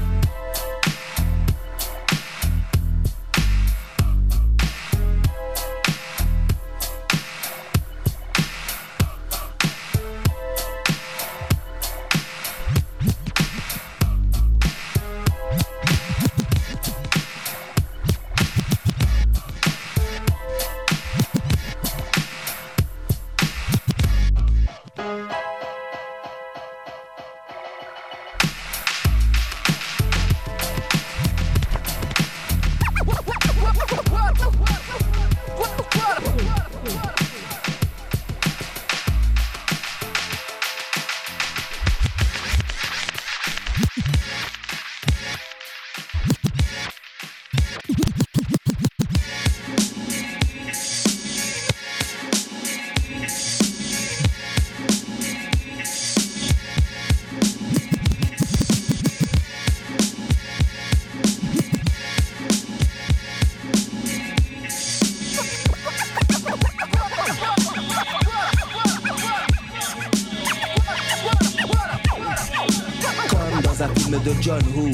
John Woo.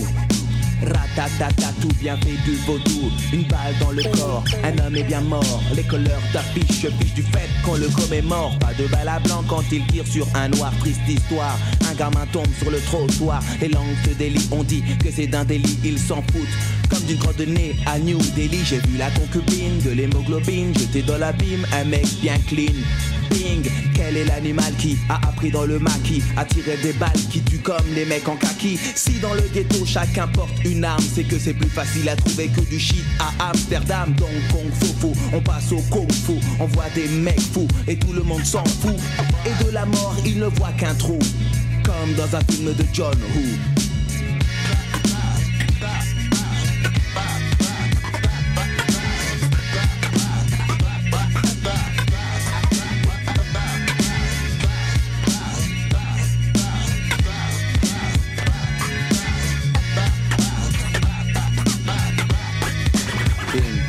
Ratatata, tout bien fait du vaudou. Une balle dans le corps, un homme est bien mort. Les couleurs d'affiche fichent du fait qu'on le commémore. Pas de balle à blanc quand il tire sur un noir. Triste histoire, un gamin tombe sur le trottoir. Les langues se délient, on dit que c'est d'un délit, ils s'en foutent. Comme d'une crotte nez à New Delhi, j'ai vu la concubine de l'hémoglobine. J'étais dans l'abîme, un mec bien clean. Bing, quel est l'animal qui a appris dans le maquis? À tirer des balles qui comme les mecs en kaki Si dans le ghetto chacun porte une arme, c'est que c'est plus facile à trouver que du shit à Amsterdam. Donc Kung Fu, on passe au Kung Fu, on voit des mecs fous et tout le monde s'en fout. Et de la mort, il ne voit qu'un trou, comme dans un film de John Woo. Une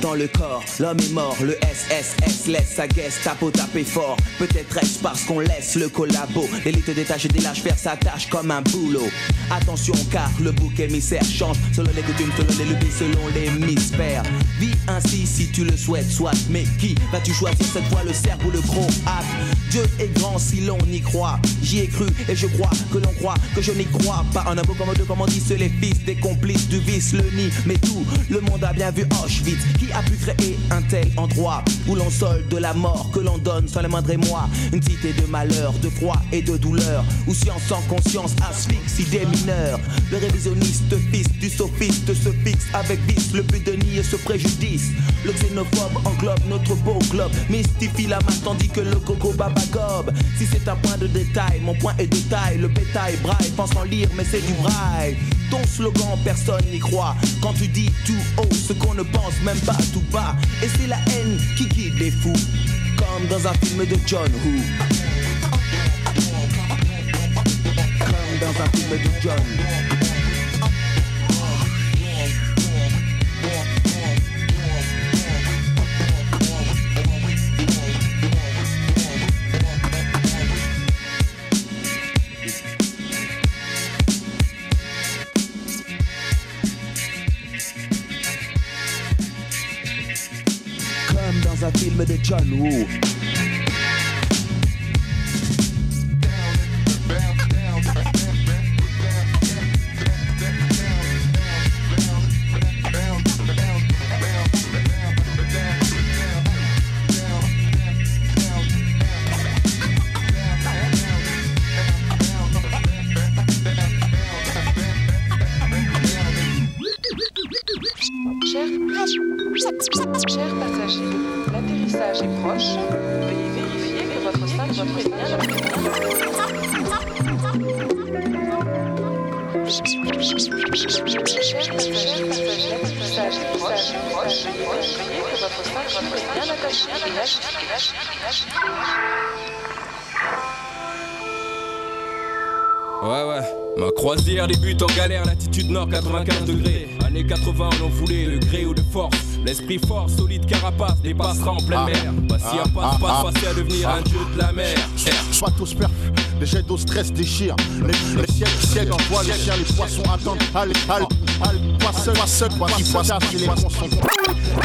dans le corps, l'homme est mort, le SSS laisse sa Gestapo taper fort. Peut-être est-ce parce qu'on laisse le collabo, l'élite détache et délâche faire sa tâche comme un boulot. Attention car le bouc émissaire change selon les coutumes, selon les lubies, selon l'hémisphère. Vis ainsi si tu le souhaites, soit, mais qui vas-tu choisir? Cette fois le cerf ou le gros hack Dieu est grand si l'on y croit, j'y ai cru et je crois que l'on croit que je n'y crois pas. En un mot comme deux, comme on dit, les fils des complices du vice, le nid. Mais tout le monde a bien vu Auschwitz, qui a pu créer un tel endroit où l'on solde de la mort que l'on donne sans le moindre émoi Une cité de malheur, de froid et de douleur où science sans conscience asphyxie des mineurs. Le révisionniste fils du sophiste se fixe avec vice le but de nier ce préjudice. Le xénophobe englobe notre beau globe, mystifie la masse tandis que le coco babagobe. Si c'est un point de détail, mon point est de taille. Le bétail braille, pense en lire, mais c'est du braille. Ton slogan, personne n'y croit. Quand tu dis tout haut ce qu'on ne pense même tout bas. Et c'est la haine qui guide les fous, comme dans un film de John Woo. Comme dans un film de John. Dans un chers passagers, l'atterrissage est proche. Veuillez vérifier que votre ceinture est bien Chers. Veuillez que votre bien. Ouais, ouais. Ma croisière débute en galère, latitude nord 95 degrés. Années 80, on en voulait le gré ou de force. L'esprit fort, solide carapace, dépassera en pleine mer. Voici un passe-passe, passé à devenir un dieu de la mer. Bateau perf, les jets d'eau stress déchirent. Les, les ciels, ciels envoient les chiens, les poissons attendent. Allez, allez, allez, pas seul, pas seul, fois les ponts sont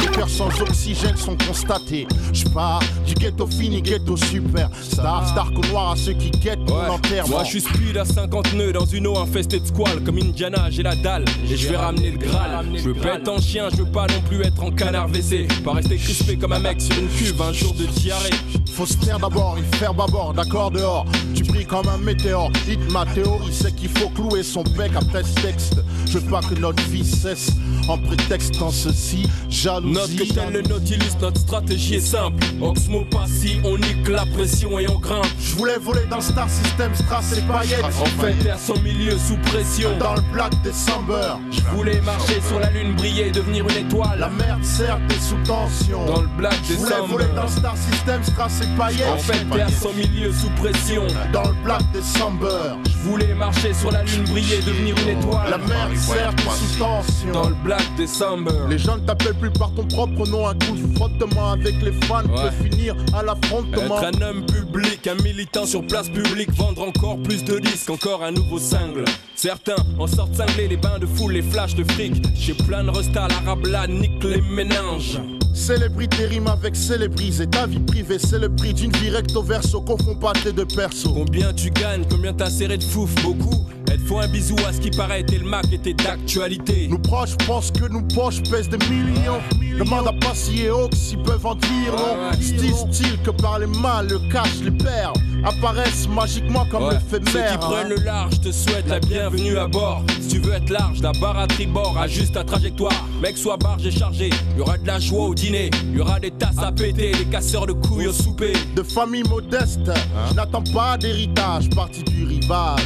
Les cœurs sans oxygène sont constatés. J'pars du ghetto fini, ghetto super. Star, star noir à ceux qui guettent mon enterrement. Moi je suis speed à 50 nœuds dans une eau infestée de squales Comme Indiana j'ai la dalle et je vais ramener le Graal Je veux pas être en chien, je veux pas non plus être en canard WC Pas rester crispé comme un mec sur une cuve un jour de diarrhée Faut se taire d'abord, il faire bâbord, d'accord dehors. Tu brilles comme un météore. Hit ma théorie, c'est qu'il faut clouer son bec après ce texte. Je veux pas que notre vie cesse en prétextant ceci. Jalousie. Note que tel le Nautilus, notre stratégie est simple Oxmo Passy, on nique la pression et on grimpe Je voulais voler dans Star System, Strass et paillettes. En fait, à son milieu sous pression Dans le Black December. Je voulais marcher sur la lune, briller, devenir une étoile La merde certes est sous tension. Dans le Black Je voulais December voler dans Star System, Strass En fait, t'es à son milieu sous pression Dans le Black December. Je voulais marcher sur la lune, briller, devenir une étoile La merde certes sous tension. Dans le Black December Les gens ne t'appellent plus par ton propre nom. Un coup de frottement avec les fans Ouais. peut finir à l'affrontement. Être un homme public, un militant sur place publique, vendre encore plus de disques, encore un nouveau single. Certains en sortent cinglés, les bains de foule, les flashs de fric. Chez plein de restas, l'arabe là nique les méninges. Célébrité rime avec célébriser ta vie privée, c'est le prix d'une vie recto verso, confond pas tes deux persos. Combien tu gagnes, combien t'as serré de fouf, beaucoup. Elle te faut un bisou à ce qui paraît, t'es le Mac était d'actualité. Nous proches pensent que nos poches pèsent des millions. Demande à Passy et Hawks s'ils peuvent en dire non. Style, style que par les mal, le cash, les perles apparaissent magiquement comme Ouais. Ceux qui éphémères. prennent le large te souhaitent la bienvenue à bord. Si tu veux être large, la barre à tribord, ajuste ta trajectoire. Mec, sois barge et chargé. Y aura de la joie au dîner, y aura des tasses à péter, des casseurs de couilles au souper. De famille modeste, je n'attends pas d'héritage, parti du rivage.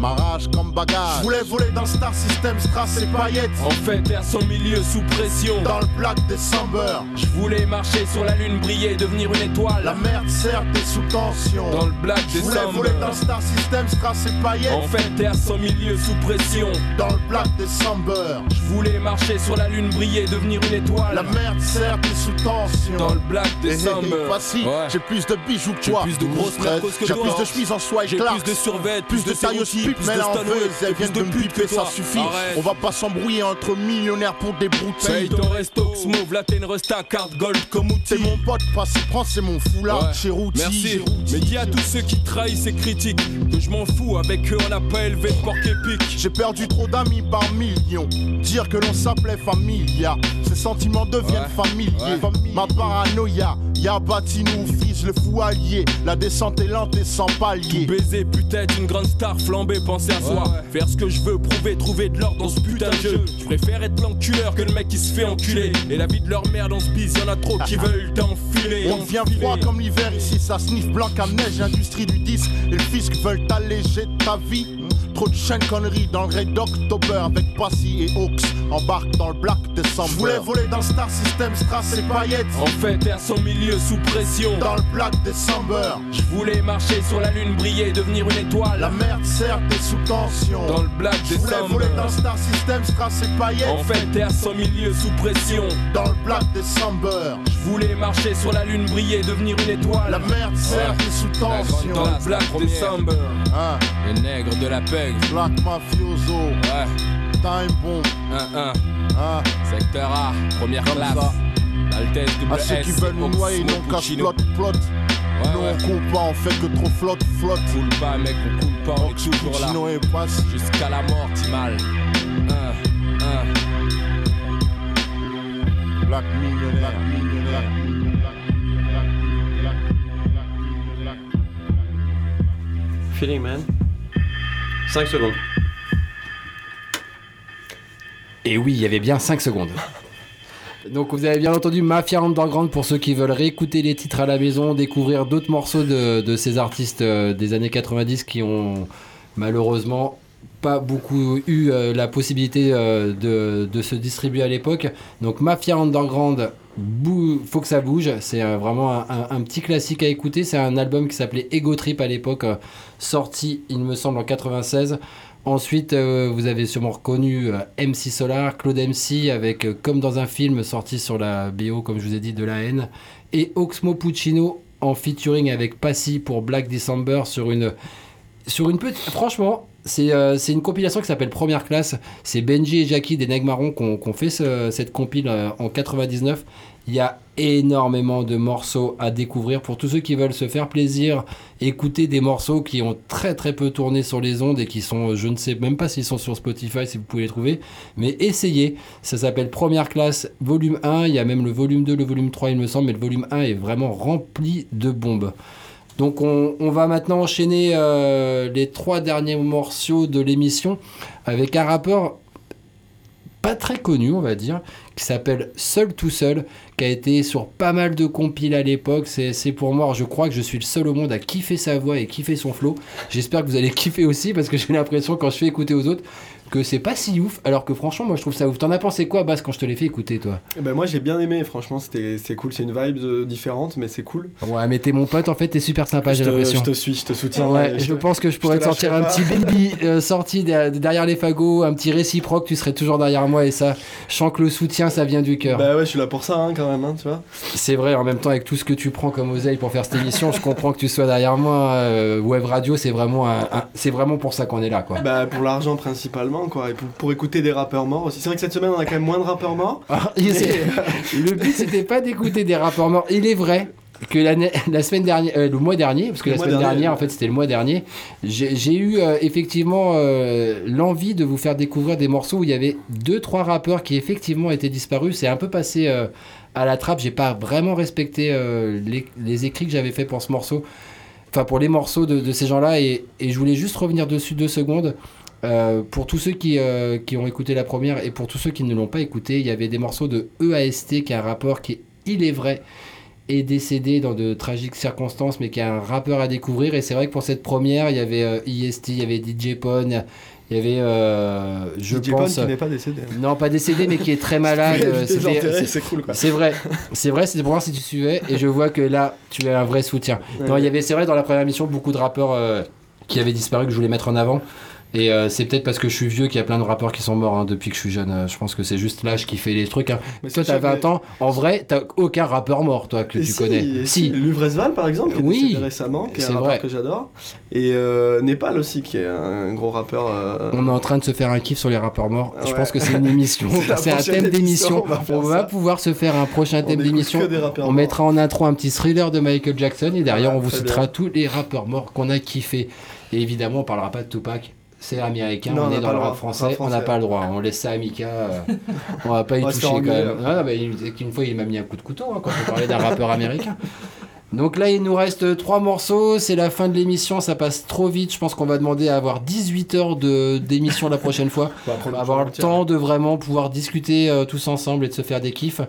Ma rage comme bagage. Je voulais voler dans Star System, Strass et paillettes. En fait, à son milieu sous pression. Dans le Black December. Je voulais marcher sur la lune, briller, devenir une étoile. La merde certes est sous tension. Dans le Black Je voulais December. voler dans Star System, Strass et paillettes. En fait, t'es à son milieu sous pression. Dans le Black December. Je voulais marcher sur la lune, briller, devenir une étoile. La merde certes est sous tension. Dans le Black Eh, eh, eh. Voici, Ouais. j'ai plus de bijoux que J'ai toi. plus de grosses narcos que J'ai plus de chemises en soie et J'ai plus de survêt, plus de pipe, plus mais là en veut, elles viennent de me piper, que ça suffit. On va pas s'embrouiller entre millionnaires pour des Paye broutilles. ton resto, resta carte gold comme outil. C'est mon pote, passe, prends, c'est mon foulard. Chez Routy. Mais dis à tous ceux qui trahissent et critiquent que je m'en fous. Avec eux, on n'a pas élevé de porc épique. J'ai perdu trop d'amis par millions. Dire que l'on s'appelait familia, ces sentiments deviennent familiers. Ma paranoïa, y'a bâti nous fils le fou allié. La descente est lente et sans palier. Baiser, putain, une grande star flambée, penser à soi. Faire ce que je veux, prouver, trouver de l'or dans ce putain de jeu. Je préfère être l'enculeur que le mec qui se fait enculer. Et la vie de leur mère dans ce bise, y'en a trop qui [LAUGHS] veulent t'enfiler. On devient froid comme l'hiver ici, ça sniffe blanc comme neige, industrie du disque. Et le fisc veulent alléger ta vie. Trop de chaînes conneries dans le raid d'October avec Passy et Hawks. Embarque dans le Black December. Je voulais voler dans le Star System, Strass et paillettes. En fait, t'es à son milieu sous pression. Dans le Black December. Je voulais marcher sur la lune, briller, devenir une étoile. La merde sert t'es sous tension. Dans le Black Je voulais December. voler dans le Star System, Strass et paillettes. En fait, à son milieu sous pression. Dans le Black December. Je voulais marcher sur la lune, briller, devenir une étoile. La merde sert t'es sous La tension. classe, Black December. Hein? Les nègres de la pègre. Black Mafioso. Ouais. Time bomb. 1-1. Hein? Secteur A, première Comme classe. ça. Altesse À ceux qui veulent nous noyer, non casse plot plot. Nous on coule pas, on fait que trop flotte flotte. Coule pas, mec, on coule pas, on est toujours là. Jusqu'à la mort, Timal. 1, 1. Black millionnaire. Black millionnaire. Feeling man. 5 secondes. Et oui, il y avait bien 5 secondes. Donc vous avez bien entendu Mafia Underground pour ceux qui veulent réécouter les titres à la maison, découvrir d'autres morceaux de, de ces artistes euh, des années 90 qui ont malheureusement pas beaucoup eu euh, la possibilité euh, de, de se distribuer à l'époque. Donc Mafia Underground, faut que ça bouge, c'est euh, vraiment un, petit classique à écouter. C'est un album qui s'appelait Ego Trip à l'époque, euh, sorti il me semble en 96. Ensuite, euh, vous avez sûrement reconnu MC Solar, Claude MC, avec Comme dans un film sorti sur la BO, comme je vous ai dit, de la haine, et Oxmo Puccino en featuring avec Passy pour Black December sur une, sur une petite. Franchement, c'est euh, c'est une compilation qui s'appelle Première Classe. C'est Benji et Jackie des Marrons qui ont fait ce- cette compile euh, en 99. Il y a énormément de morceaux à découvrir pour tous ceux qui veulent se faire plaisir, écouter des morceaux qui ont très très peu tourné sur les ondes et qui sont, je ne sais même pas s'ils sont sur Spotify, si vous pouvez les trouver, mais essayez. Ça s'appelle Première Classe, volume 1. Il y a même le volume 2, le volume 3, il me semble, mais le volume 1 est vraiment rempli de bombes. Donc on, va maintenant enchaîner euh, les trois derniers morceaux de l'émission avec un rappeur pas très connu, on va dire, qui s'appelle Seul tout seul, qui a été sur pas mal de compiles à l'époque. C'est c'est pour moi, je crois que je suis le seul au monde à kiffer sa voix et kiffer son flow. J'espère que vous allez [LAUGHS] kiffer aussi parce que j'ai l'impression quand je fais écouter aux autres que c'est pas si ouf, alors que franchement, moi je trouve ça ouf. T'en as pensé quoi, Bas, quand je te l'ai fait écouter, toi? Eh ben moi j'ai bien aimé, franchement c'était c'est cool, c'est une vibe euh, différente mais c'est cool. Ouais, mais t'es mon pote, en fait, t'es super sympa, j'ai l'impression. je te suis, je te soutiens, Ouais, euh, je, pense que je je pourrais te te sortir un petit baby euh, sorti de- derrière les fagots, un petit réciproque, tu serais toujours derrière moi et ça, je sens que le soutien, ça vient du cœur. Bah ouais, je suis là pour ça hein, quand même, hein, tu vois. C'est vrai, en même temps, avec tout ce que tu prends comme oseille pour faire cette émission, je comprends que tu sois derrière moi. euh, Web Radio, c'est vraiment, un- un- c'est vraiment pour ça qu'on est là, quoi. Bah pour l'argent principalement quoi, et pour, pour écouter des rappeurs morts aussi. C'est vrai que cette semaine on a quand même moins de rappeurs morts. [LAUGHS] C'est- le but, c'était pas d'écouter des rapports morts. Il est vrai que l'année- la semaine dernière, euh, le mois dernier, parce que Le la semaine dernier, dernière, en fait, c'était le mois dernier, j'ai eu euh, effectivement euh, l'envie de vous faire découvrir des morceaux où il y avait deux, trois rappeurs qui effectivement étaient disparus. C'est un peu passé à la trappe. J'ai pas vraiment respecté les, les écrits que j'avais fait pour ce morceau. Enfin, pour les morceaux de, de ces gens-là. Et, et je voulais juste revenir dessus deux secondes. Euh, pour tous ceux qui, euh, qui ont écouté la première et pour tous ceux qui ne l'ont pas écouté, il y avait des morceaux de EAST, qui est un rappeur qui, il est vrai, est décédé dans de tragiques circonstances, mais qui est un rappeur à découvrir. Et c'est vrai que pour cette première, il y avait euh, IST, il y avait DJ Pon, il y avait, euh, je DJ Pon pense... qui n'est pas décédé. Non, pas décédé, mais qui est très [LAUGHS] malade. C'est- c'est cool, quoi. C'est vrai, c'est vrai, c'était pour voir si tu suivais. Et je vois que là, tu as un vrai soutien. Ouais. Non, il y avait, c'est vrai, dans la première émission, beaucoup de rappeurs euh, qui avaient disparu que je voulais mettre en avant. Et euh, c'est peut-être parce que je suis vieux qu'il y a plein de rappeurs qui sont morts hein, depuis que je suis jeune. Euh, je pense que c'est juste l'âge qui fait les trucs. hein. Mais toi, t'as sûr, 20 ans. En vrai, t'as aucun rappeur mort, toi, que Et tu si, connais. et si. Luvresval, par exemple, qui est décédé récemment, qui est, un rappeur que j'adore. Et euh, Népal aussi, qui est un gros rappeur. euh, On est en train de se faire un kiff sur les rappeurs morts. Je pense que c'est une émission. [LAUGHS] C'est un thème émission, d'émission. on va On pouvoir se faire un prochain thème d'émission. On mettra en intro un petit thriller de Michael Jackson et derrière Ouais, on vous citera bien. tous les rappeurs morts qu'on a kiffé. Et évidemment, on parlera pas de Tupac. C'est américain, Non, on est pas dans le rap droit. français, on n'a pas le droit. On laisse ça à Mika. euh, on va pas y [LAUGHS] toucher quand même. Ah, bah, fois, il m'a mis un coup de couteau hein, quand on parlait d'un rappeur américain. Donc là, il nous reste trois morceaux. C'est la fin de l'émission. Ça passe trop vite. Je pense qu'on va demander à avoir 18 heures de- d'émission la prochaine fois. [LAUGHS] Bah, après, On va on avoir le temps de vraiment pouvoir discuter euh, tous ensemble et de se faire des kiffs.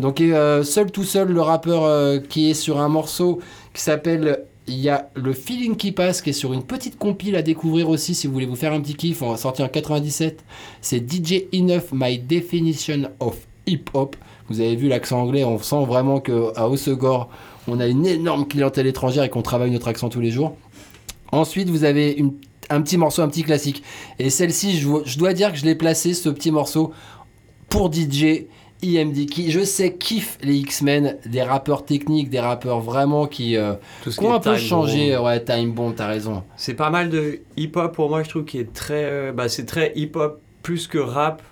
Donc, et, euh, seul tout seul, le rappeur euh, qui est sur un morceau qui s'appelle. Il y a le feeling qui passe qui est sur une petite compile à découvrir aussi si vous voulez vous faire un petit kiff. On sorti en 97. C'est DJ Enough My Definition of Hip Hop. Vous avez vu l'accent anglais, on sent vraiment qu'à Hossegor, on a une énorme clientèle étrangère et qu'on travaille notre accent tous les jours. Ensuite, vous avez un petit morceau, un petit classique. Et celle-ci, je dois dire que je l'ai placé, ce petit morceau, pour DJ IMD, qui, je sais, kiffe les X-Men, des rappeurs techniques, des rappeurs vraiment qui, euh, Tout ce qui ont un peu changé. bomb. Ouais, Time Bomb, t'as raison. C'est pas mal de hip-hop pour moi, je trouve, qui est très. euh, bah, c'est très hip-hop plus que rap,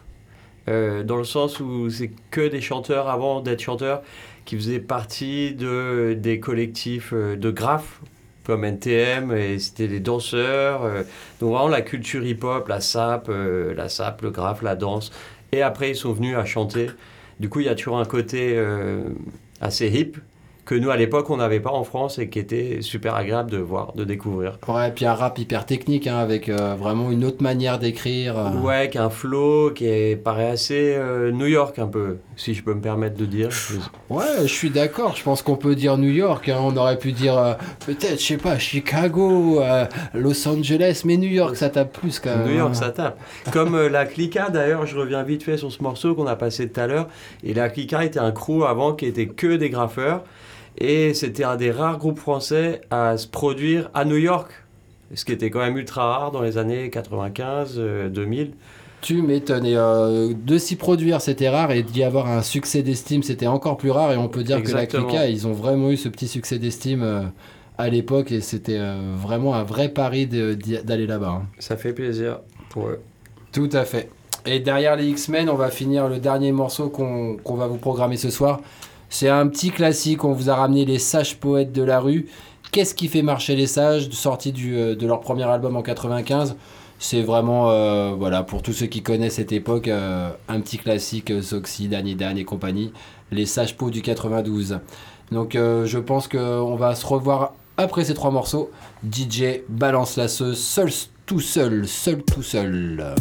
euh, dans le sens où c'est que des chanteurs avant d'être chanteurs qui faisaient partie de, des collectifs de graphes comme NTM et c'était des danseurs. euh, donc vraiment la culture hip-hop, la sap, euh, la sap, le graphe, la danse. Et après ils sont venus à chanter. Du coup il y a toujours un côté euh, assez hip que nous à l'époque on n'avait pas en France et qui était super agréable de voir, de découvrir. Ouais, et puis un rap hyper technique, hein, avec euh, vraiment une autre manière d'écrire. euh. Ouais, qui a un flow qui est, paraît assez euh, New York un peu, si je peux me permettre de dire. Ouais, je suis d'accord. Je pense qu'on peut dire New York. hein. On aurait pu dire euh, peut-être, je sais pas, Chicago, Los Angeles, mais New York, ça tape plus quand même. New York, hein. ça tape. Comme la Clica, d'ailleurs, je reviens vite fait sur ce morceau qu'on a passé tout à l'heure. Et la Clica était un crew avant qui était que des graffeurs. Et c'était un des rares groupes français à se produire à New York. Ce qui était quand même ultra rare dans les années 95, euh, 2000. Tu m'étonnes. Et euh, de s'y produire, c'était rare. Et d'y avoir un succès d'estime, c'était encore plus rare. Et on peut dire Exactement. que la Clica, ils ont vraiment eu ce petit succès d'estime euh, à l'époque. Et c'était euh, vraiment un vrai pari d'aller là-bas. hein. Ça fait plaisir pour eux. Tout à fait. Et derrière les X-Men, on va finir le dernier morceau qu'on qu'on va vous programmer ce soir. C'est un petit classique, on vous a ramené les sages poètes de la rue. Qu'est-ce qui fait marcher les sages Sorti du, euh, de leur premier album en 95. C'est vraiment, euh, voilà, pour tous ceux qui connaissent cette époque, euh, un petit classique, Soxy, Danny Dan et compagnie. Les sages pots du 92. Donc je pense qu'on va se revoir après ces trois morceaux. DJ balance la sauce, seul tout seul, seul tout seul.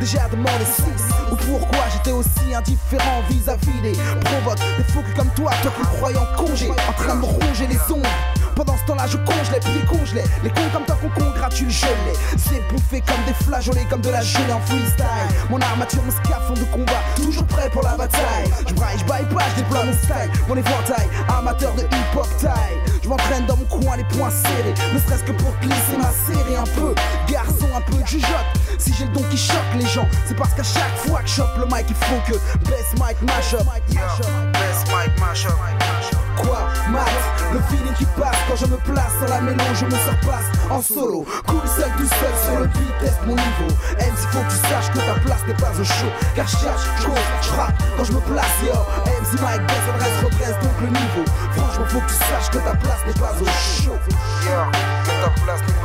Déjà demandé 6 Ou pourquoi j'étais aussi indifférent vis-à-vis des provoques Des culs comme toi, toi qui croyais en congé En train de me ronger les ongles pendant ce temps-là, je congelais, puis congelais. Les cons comme toi qu'on congratule, je l'ai. C'est bouffé comme des flageolets, comme de la gelée en freestyle. Mon armature, mon scaphandre de combat, toujours prêt pour la bataille. Je braille, je baille pas, je déploie mon style. Mon éventail, amateur de hip-hop taille. Je m'entraîne dans mon coin, les poings serrés. Ne serait-ce que pour glisser ma série un peu. Garçon, un peu de jugeote. Si j'ai le don qui choque les gens, c'est parce qu'à chaque fois que je chope le mic, il faut que Best Mic Mashup. Best Mic Mashup. Quoi, Matt? Le feeling qui passe quand je me place dans la mélange, je me surpasse en solo. Cool seul, tout seul sur le beat, teste mon niveau. M, il faut que tu saches que ta place n'est pas au show. Car je cherche, je rappe quand je me place, yo. MC Mike Bess adresse, redresse donc le niveau. Franchement, faut que tu saches que ta place n'est pas au show. Ta place n'est.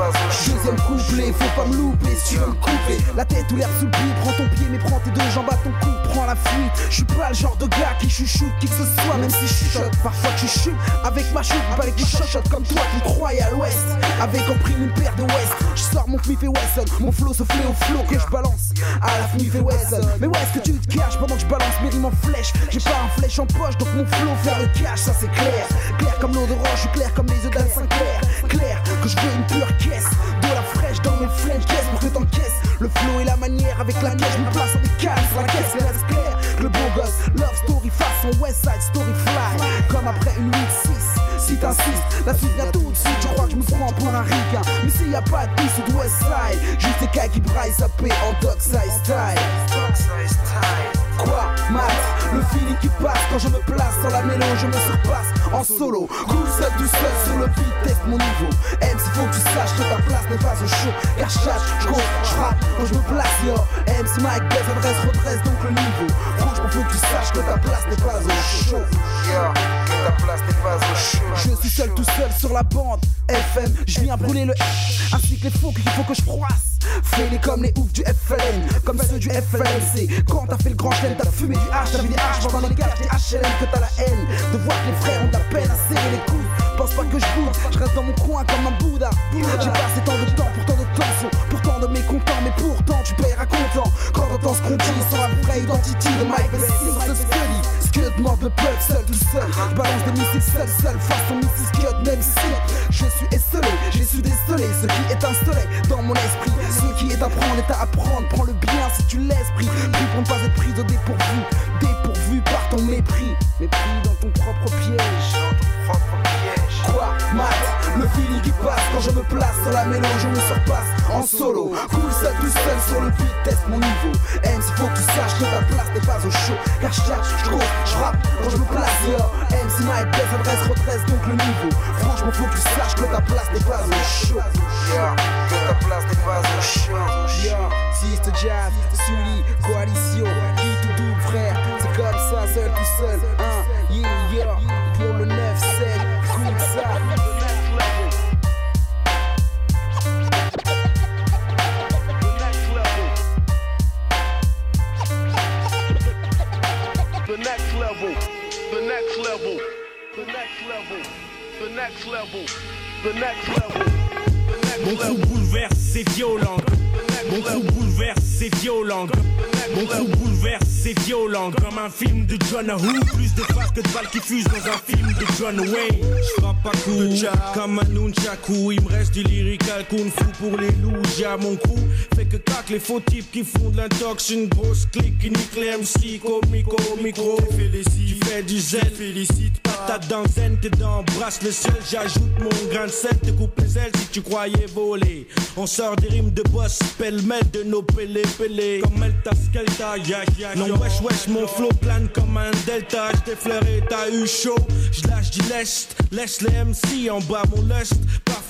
Deuxième couplet, faut pas me louper si tu veux couper. La tête ou l'air sous le pied, prends ton pied, mais prends tes deux jambes à ton cou, prends la fuite. Je suis pas le genre de gars qui chouchoute qui que ce soit, même si je chuchote. Parfois tu chutes avec ma chute, pas avec des chuchotes comme toi qui croyais à l'ouest. Avec en prime une paire de West, je sors mon Smith et Wesson, mon flow se fait au flow que je balance à la Smith et Wesson. Mais où est-ce que tu te caches pendant que je balance mes rimes en flèche? J'ai pas un flèche en poche, donc mon flow faire le cash, ça c'est clair. Clair comme l'eau de roche, clair comme les œufs d'Anne Sinclair. Clair que je une pure caisse, de la fraîche dans mes flingues caisse pour que t'encaisses. Le flow et la manière avec laquelle je me place en décale sur la caisse, mais reste clair. Le beau gosse, love story façon West Side Story Fly. Comme après une 8-6. Si t'insistes, la suite vient tout de suite. Je crois que je me prends pour un ricain. Mais s'il y a pas de de West Side, juste des cas qui braillent sapé en Dockside Style. Quoi, Max? Le feeling qui passe quand je me place dans la mélange, je me surpasse en solo. Cool seul, tout seul sur le beat, teste mon niveau. M, faut que tu saches que ta place n'est pas au show. Car je cherche, je rappe quand je me place, yo. MC Mike Bess adresse, redresse donc le niveau. Franchement, faut que tu saches que ta place n'est pas au show. que ta place n'est. Je suis seul, tout seul sur la bande FM. Je viens brûler le ainsi que les faux qu'il faut que je froisse. Fêlés comme les oufs du FLN, comme ceux du FLNC. Quand t'as fait le grand chelem, t'as fumé du H, t'as vu des H dans les des HLM, que t'as la haine. De voir que les frères ont de la peine à serrer les coudes. Pense pas que je bouge, je reste dans mon coin comme un Bouddha. J'ai passé tant de temps pour tant de tension, pour tant de mécontents, mais pourtant tu paieras content. Quand t'entends ce qu'on dit sur la vraie identité de Mike Bessie, ce Scully. Scud mord le peuple seul, tout seul. Balance des missiles seul, seul, façon Mrs. Scud, même si je suis esselé, j'ai su déceler ce qui est soleil dans mon esprit. Ce qui est à prendre est à apprendre, prends le bien si tu l'esprit. Pris pour ne pas être pris au dépourvu, dépourvu par ton mépris. Mépris dans ton propre piège. Dans. Quoi, Matt Le feeling qui passe quand je me place sur la mélange, je me surpasse en solo. Cool seul, tout seul sur le beat, teste mon niveau. M, il faut que tu saches que ta place n'est pas au show. Car je cherche, je cours, je rappe quand je me place, yo. M, si Mike Bess adresse, redresse donc le niveau. Franchement, faut que tu saches que ta place n'est pas au. Yeah, que ta place n'est pas au show. Yeah, Siste Jazz, Sully, Coalition, qui tout double frère. C'est comme ça, seul, tout seul. Hein, yeah, yeah, level, the next level, the next level, the next level, the next level. Mon crew bouleverse, c'est violent. Mon crew bouleverse, c'est violent. Mon crew bouleverse, c'est violent. Comme un film de John Woo. Plus de phases que de balles qui fusent dans un film de John Wayne. J'frappe pas coup, comme un nunchaku. Il me reste du lyrical kung fu pour les loups. J'ai à mon crew. Fait que cac les faux types qui font de l'intox. Une grosse clique qui nique les MC. Comico, micro. Tu fais du zèle. Félicite patate dans zen. T'es dans brasse le seul. J'ajoute mon grain de sel. Te coupe les ailes si tu croyais voler. On sort des rimes de boss. Pêle-mêle de nos pélés pélés. Comme Elta Skelta. Yeah, yeah, non, wesh, wesh. Mon flow plane comme un delta. J't'ai fleuré, t'as eu chaud. J'lâche du lest. Laisse les MC en bas mon lust.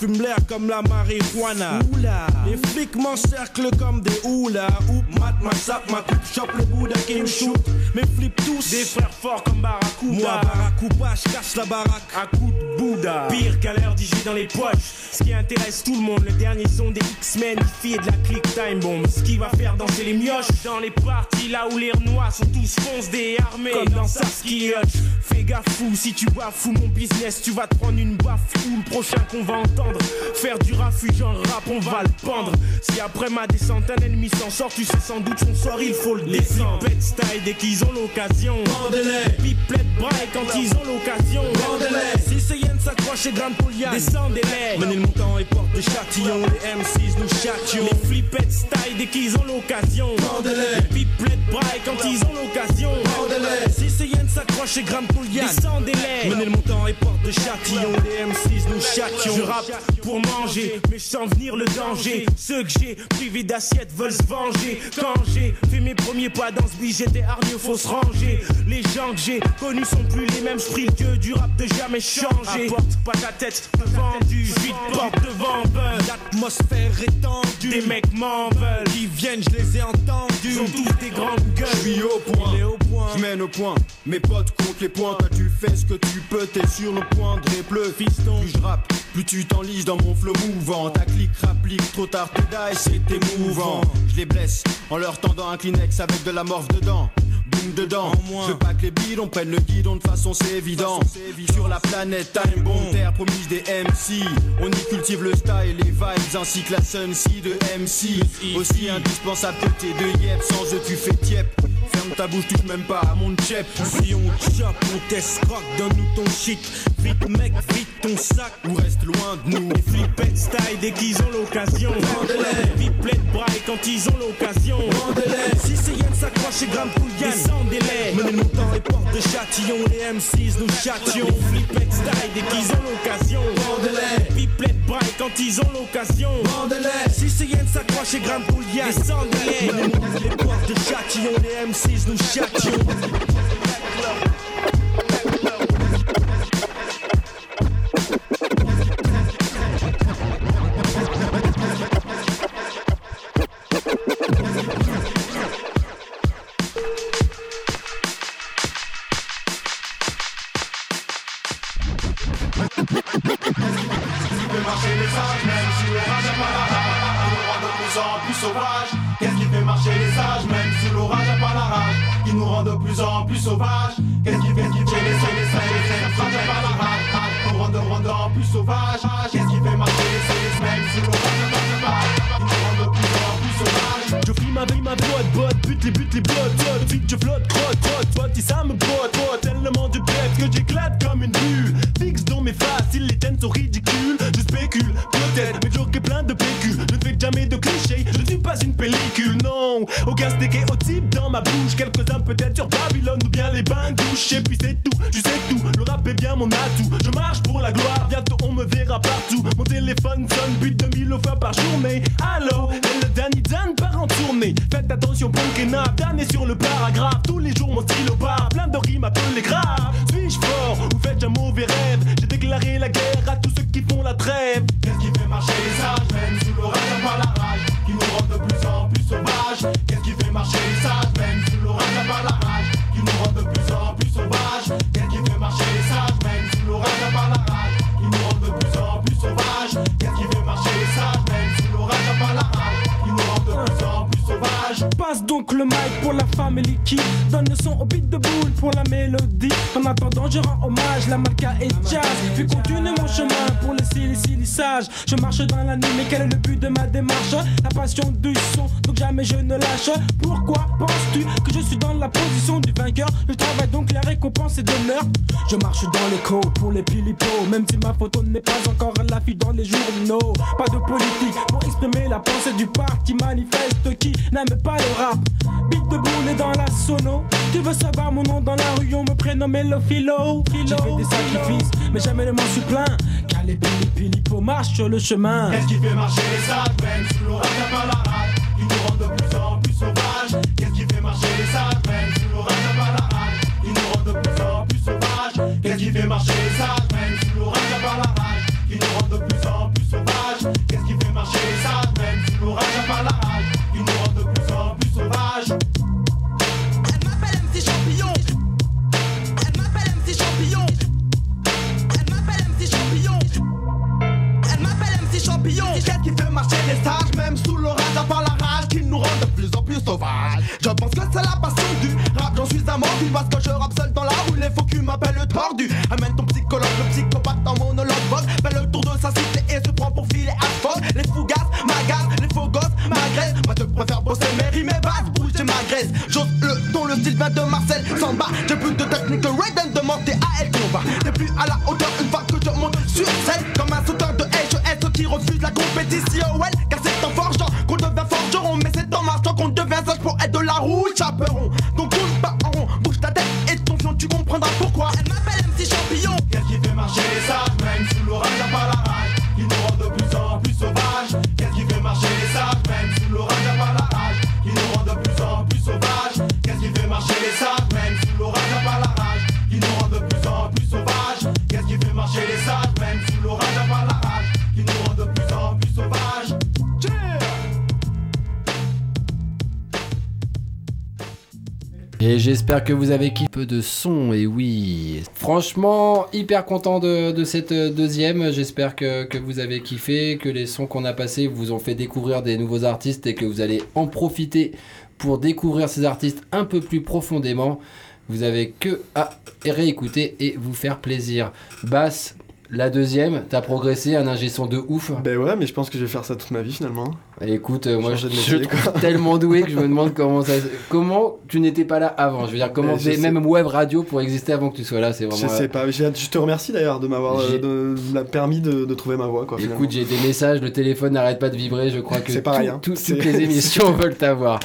L'air comme la marijuana. Oula. Les flics m'encerclent comme des houlas. Oup, mat, ma sap, ma coupe, chope le Bouddha qui me shoot. Mes flips tous. Des frères forts comme Barracuda. Moi, Barracuda, j'casse la baraque. À coup de Bouddha. Pire qu'à l'heure d'y dans les poches. Ce qui intéresse tout le monde. Le dernier son des X-Men. Filles de la click time bomb. Ce qui va faire danser les mioches. Dans les parties là où les renois sont tous fonce des armées. Comme dans Saskia Hutch. Fais gaffe fou, si tu bafoues mon business, tu vas te prendre une baffe ou le prochain qu'on va entendre. Faire du refuge en rap, on va le pendre. Si après ma descente un ennemi s'en sort, tu sais sans doute son sort, il faut le descendre. Les style dès qu'ils ont l'occasion. Pipelette braille quand ils ont l'occasion. Si ce yen s'accroche et grimpe au liane, descendez-les. Menez le montant et porte des châtillons. Les M6 nous châtions. Les flippettes style dès qu'ils ont l'occasion. Pipelettes braille quand ils ont l'occasion. Si ce yen s'accroche et grimpe au liane, descendez-les. Menez le montant et porte des châtillons. Les M6 nous châtions. Je rappe pour manger, mais je sens venir le danger. Ceux que j'ai privés d'assiette veulent se venger. Quand j'ai fait mes premiers pas dans ce billet, j'étais hargneux, faut se ranger. Les gens que j'ai connus sont plus les mêmes. Je dieu du rap de jamais changer. porte pas ta tête devant du vide porte devant. L'atmosphère est tendue, des mecs m'en veulent. Qui viennent, je les ai entendus. Ils ont tous des grandes gueules. Je suis au point, je mène au point. Mes potes comptent les points, toi tu fais ce que tu peux, t'es sur le point de répler. Fiston. Plus je rappe, plus tu dans mon flow mouvant. Ta clique rapplique, trop tard tu die, c'est émouvant. Je les blesse en leur tendant un Kleenex avec de la morphe dedans. Boum dedans, je veux pas que les bidons prennent le guidon de façon c'est évident. Sur la planète Time Bomb, terre promise des MC. On y cultive le style, les vibes ainsi que la sun si de MC. Aussi indispensable que tes deux yep, sans eux tu fais tiep. Ferme ta bouche, touche même pas à mon chep. Si on chope, on rock, donne-nous ton shit. Vite mec, vite ton sac. Ou reste loin de nous. Les flippettes style dès qu'ils ont l'occasion. Vendez-les. De braille quand ils ont l'occasion. Vendez-les. Si c'est Yann s'accroche et Graham Poulian, sans délai. Menez-nous dans les portes de Châtillon, les M6 nous châtions. Les flippettes style dès qu'ils ont l'occasion. Vendez-les. De braille quand ils ont l'occasion. Vendez-les. Si c'est Yann s'accroche et Graham Poulian, sans délai. Menez-nous dans les portes de Châtillon, les M6 nous châtions. La guerre à tous ceux qui font la trêve. Famille qui donne le son au beat de boule pour la mélodie. En attendant, je rends hommage, la malka et jazz. Puis continue mon chemin pour les silissages. Je marche dans la nuit, mais quel est le but de ma démarche? La passion du son, donc jamais je ne lâche. Pourquoi penses-tu que je suis dans la position du vainqueur? Je travaille donc la récompense est d'honneur. Je marche dans les côtes pour les pilipos, même si ma photo n'est pas encore à l'affiche dans les journaux. Pas de politique pour exprimer la pensée du parti manifeste qui n'aime pas le rap. Beat de boule et dans la sono. Tu veux savoir mon nom dans la rue, on me prénomme le philo. J'ai fait des sacrifices, mais jamais ne m'en suis plaint. Car les pili pilipos marchent sur le chemin. Qu'est-ce qui fait marcher les sages même sous l'orage à part la rage Qui nous rend de plus en plus sauvages Qu'est-ce qui fait marcher les sages même sous l'orage à part la rage Qui nous rend de plus en plus sauvages Qu'est-ce qui fait marcher les sages c'est la passion du rap. J'en suis un parce que je rappe seul dans la rue. Les faux culs m'appellent le tordu. Amène ton psychologue, le psychopathe en monologue. Vogue, fait le tour de sa cité et se prend pour filer à folle. Les fougasses, m'agacent, les faux gosses m'agressent. Moi je préfère bosser mes rimes et basses, bouger ma graisse. J'ose le ton, le style vient de Marcel. Samba J'ai plus de technique que Raiden demandé à elle combat T'es plus à la Et j'espère que vous avez kiffé peu de son, et oui. Franchement, hyper content de, cette deuxième. J'espère que, que vous avez kiffé, que les sons qu'on a passés vous ont fait découvrir des nouveaux artistes et que vous allez en profiter pour découvrir ces artistes un peu plus profondément. Vous avez que à réécouter et vous faire plaisir. Basse, la deuxième, t'as progressé, un ingé son de ouf. Ben ouais, mais je pense que je vais faire ça toute ma vie finalement. Écoute, euh, moi je, je te trouve tellement doué que je me demande comment ça, comment tu n'étais pas là avant? Je veux dire, comment faisait sais. même web radio pour exister avant que tu sois là, c'est vraiment. Je sais pas, j'ai- je te remercie d'ailleurs de m'avoir euh, permis de, de trouver ma voix. Quoi, Écoute, j'ai des messages, le téléphone n'arrête pas de vibrer. Je crois que C'est pareil, tout- hein. toutes les [LAUGHS] émissions veulent t'avoir.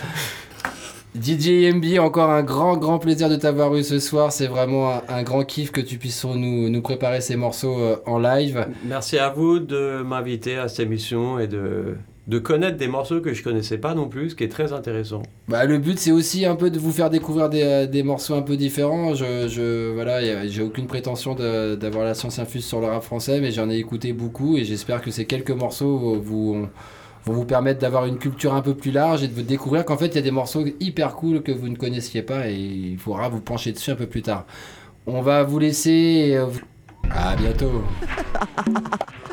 DJ MB, encore un grand, grand plaisir de t'avoir eu ce soir. C'est vraiment un, un grand kiff que tu puisses nous, nous préparer ces morceaux euh, en live. Merci à vous de m'inviter à cette émission et de, de connaître des morceaux que je connaissais pas non plus, ce qui est très intéressant. Bah, le but, c'est aussi un peu de vous faire découvrir des, euh, des morceaux un peu différents. Je, je voilà, j'ai aucune prétention d'avoir la science infuse sur le rap français, mais j'en ai écouté beaucoup et j'espère que ces quelques morceaux euh, vous, vous permettre d'avoir une culture un peu plus large et de vous découvrir qu'en fait, il y a des morceaux hyper cool que vous ne connaissiez pas et il faudra vous pencher dessus un peu plus tard. On va vous laisser. euh, À bientôt. [LAUGHS]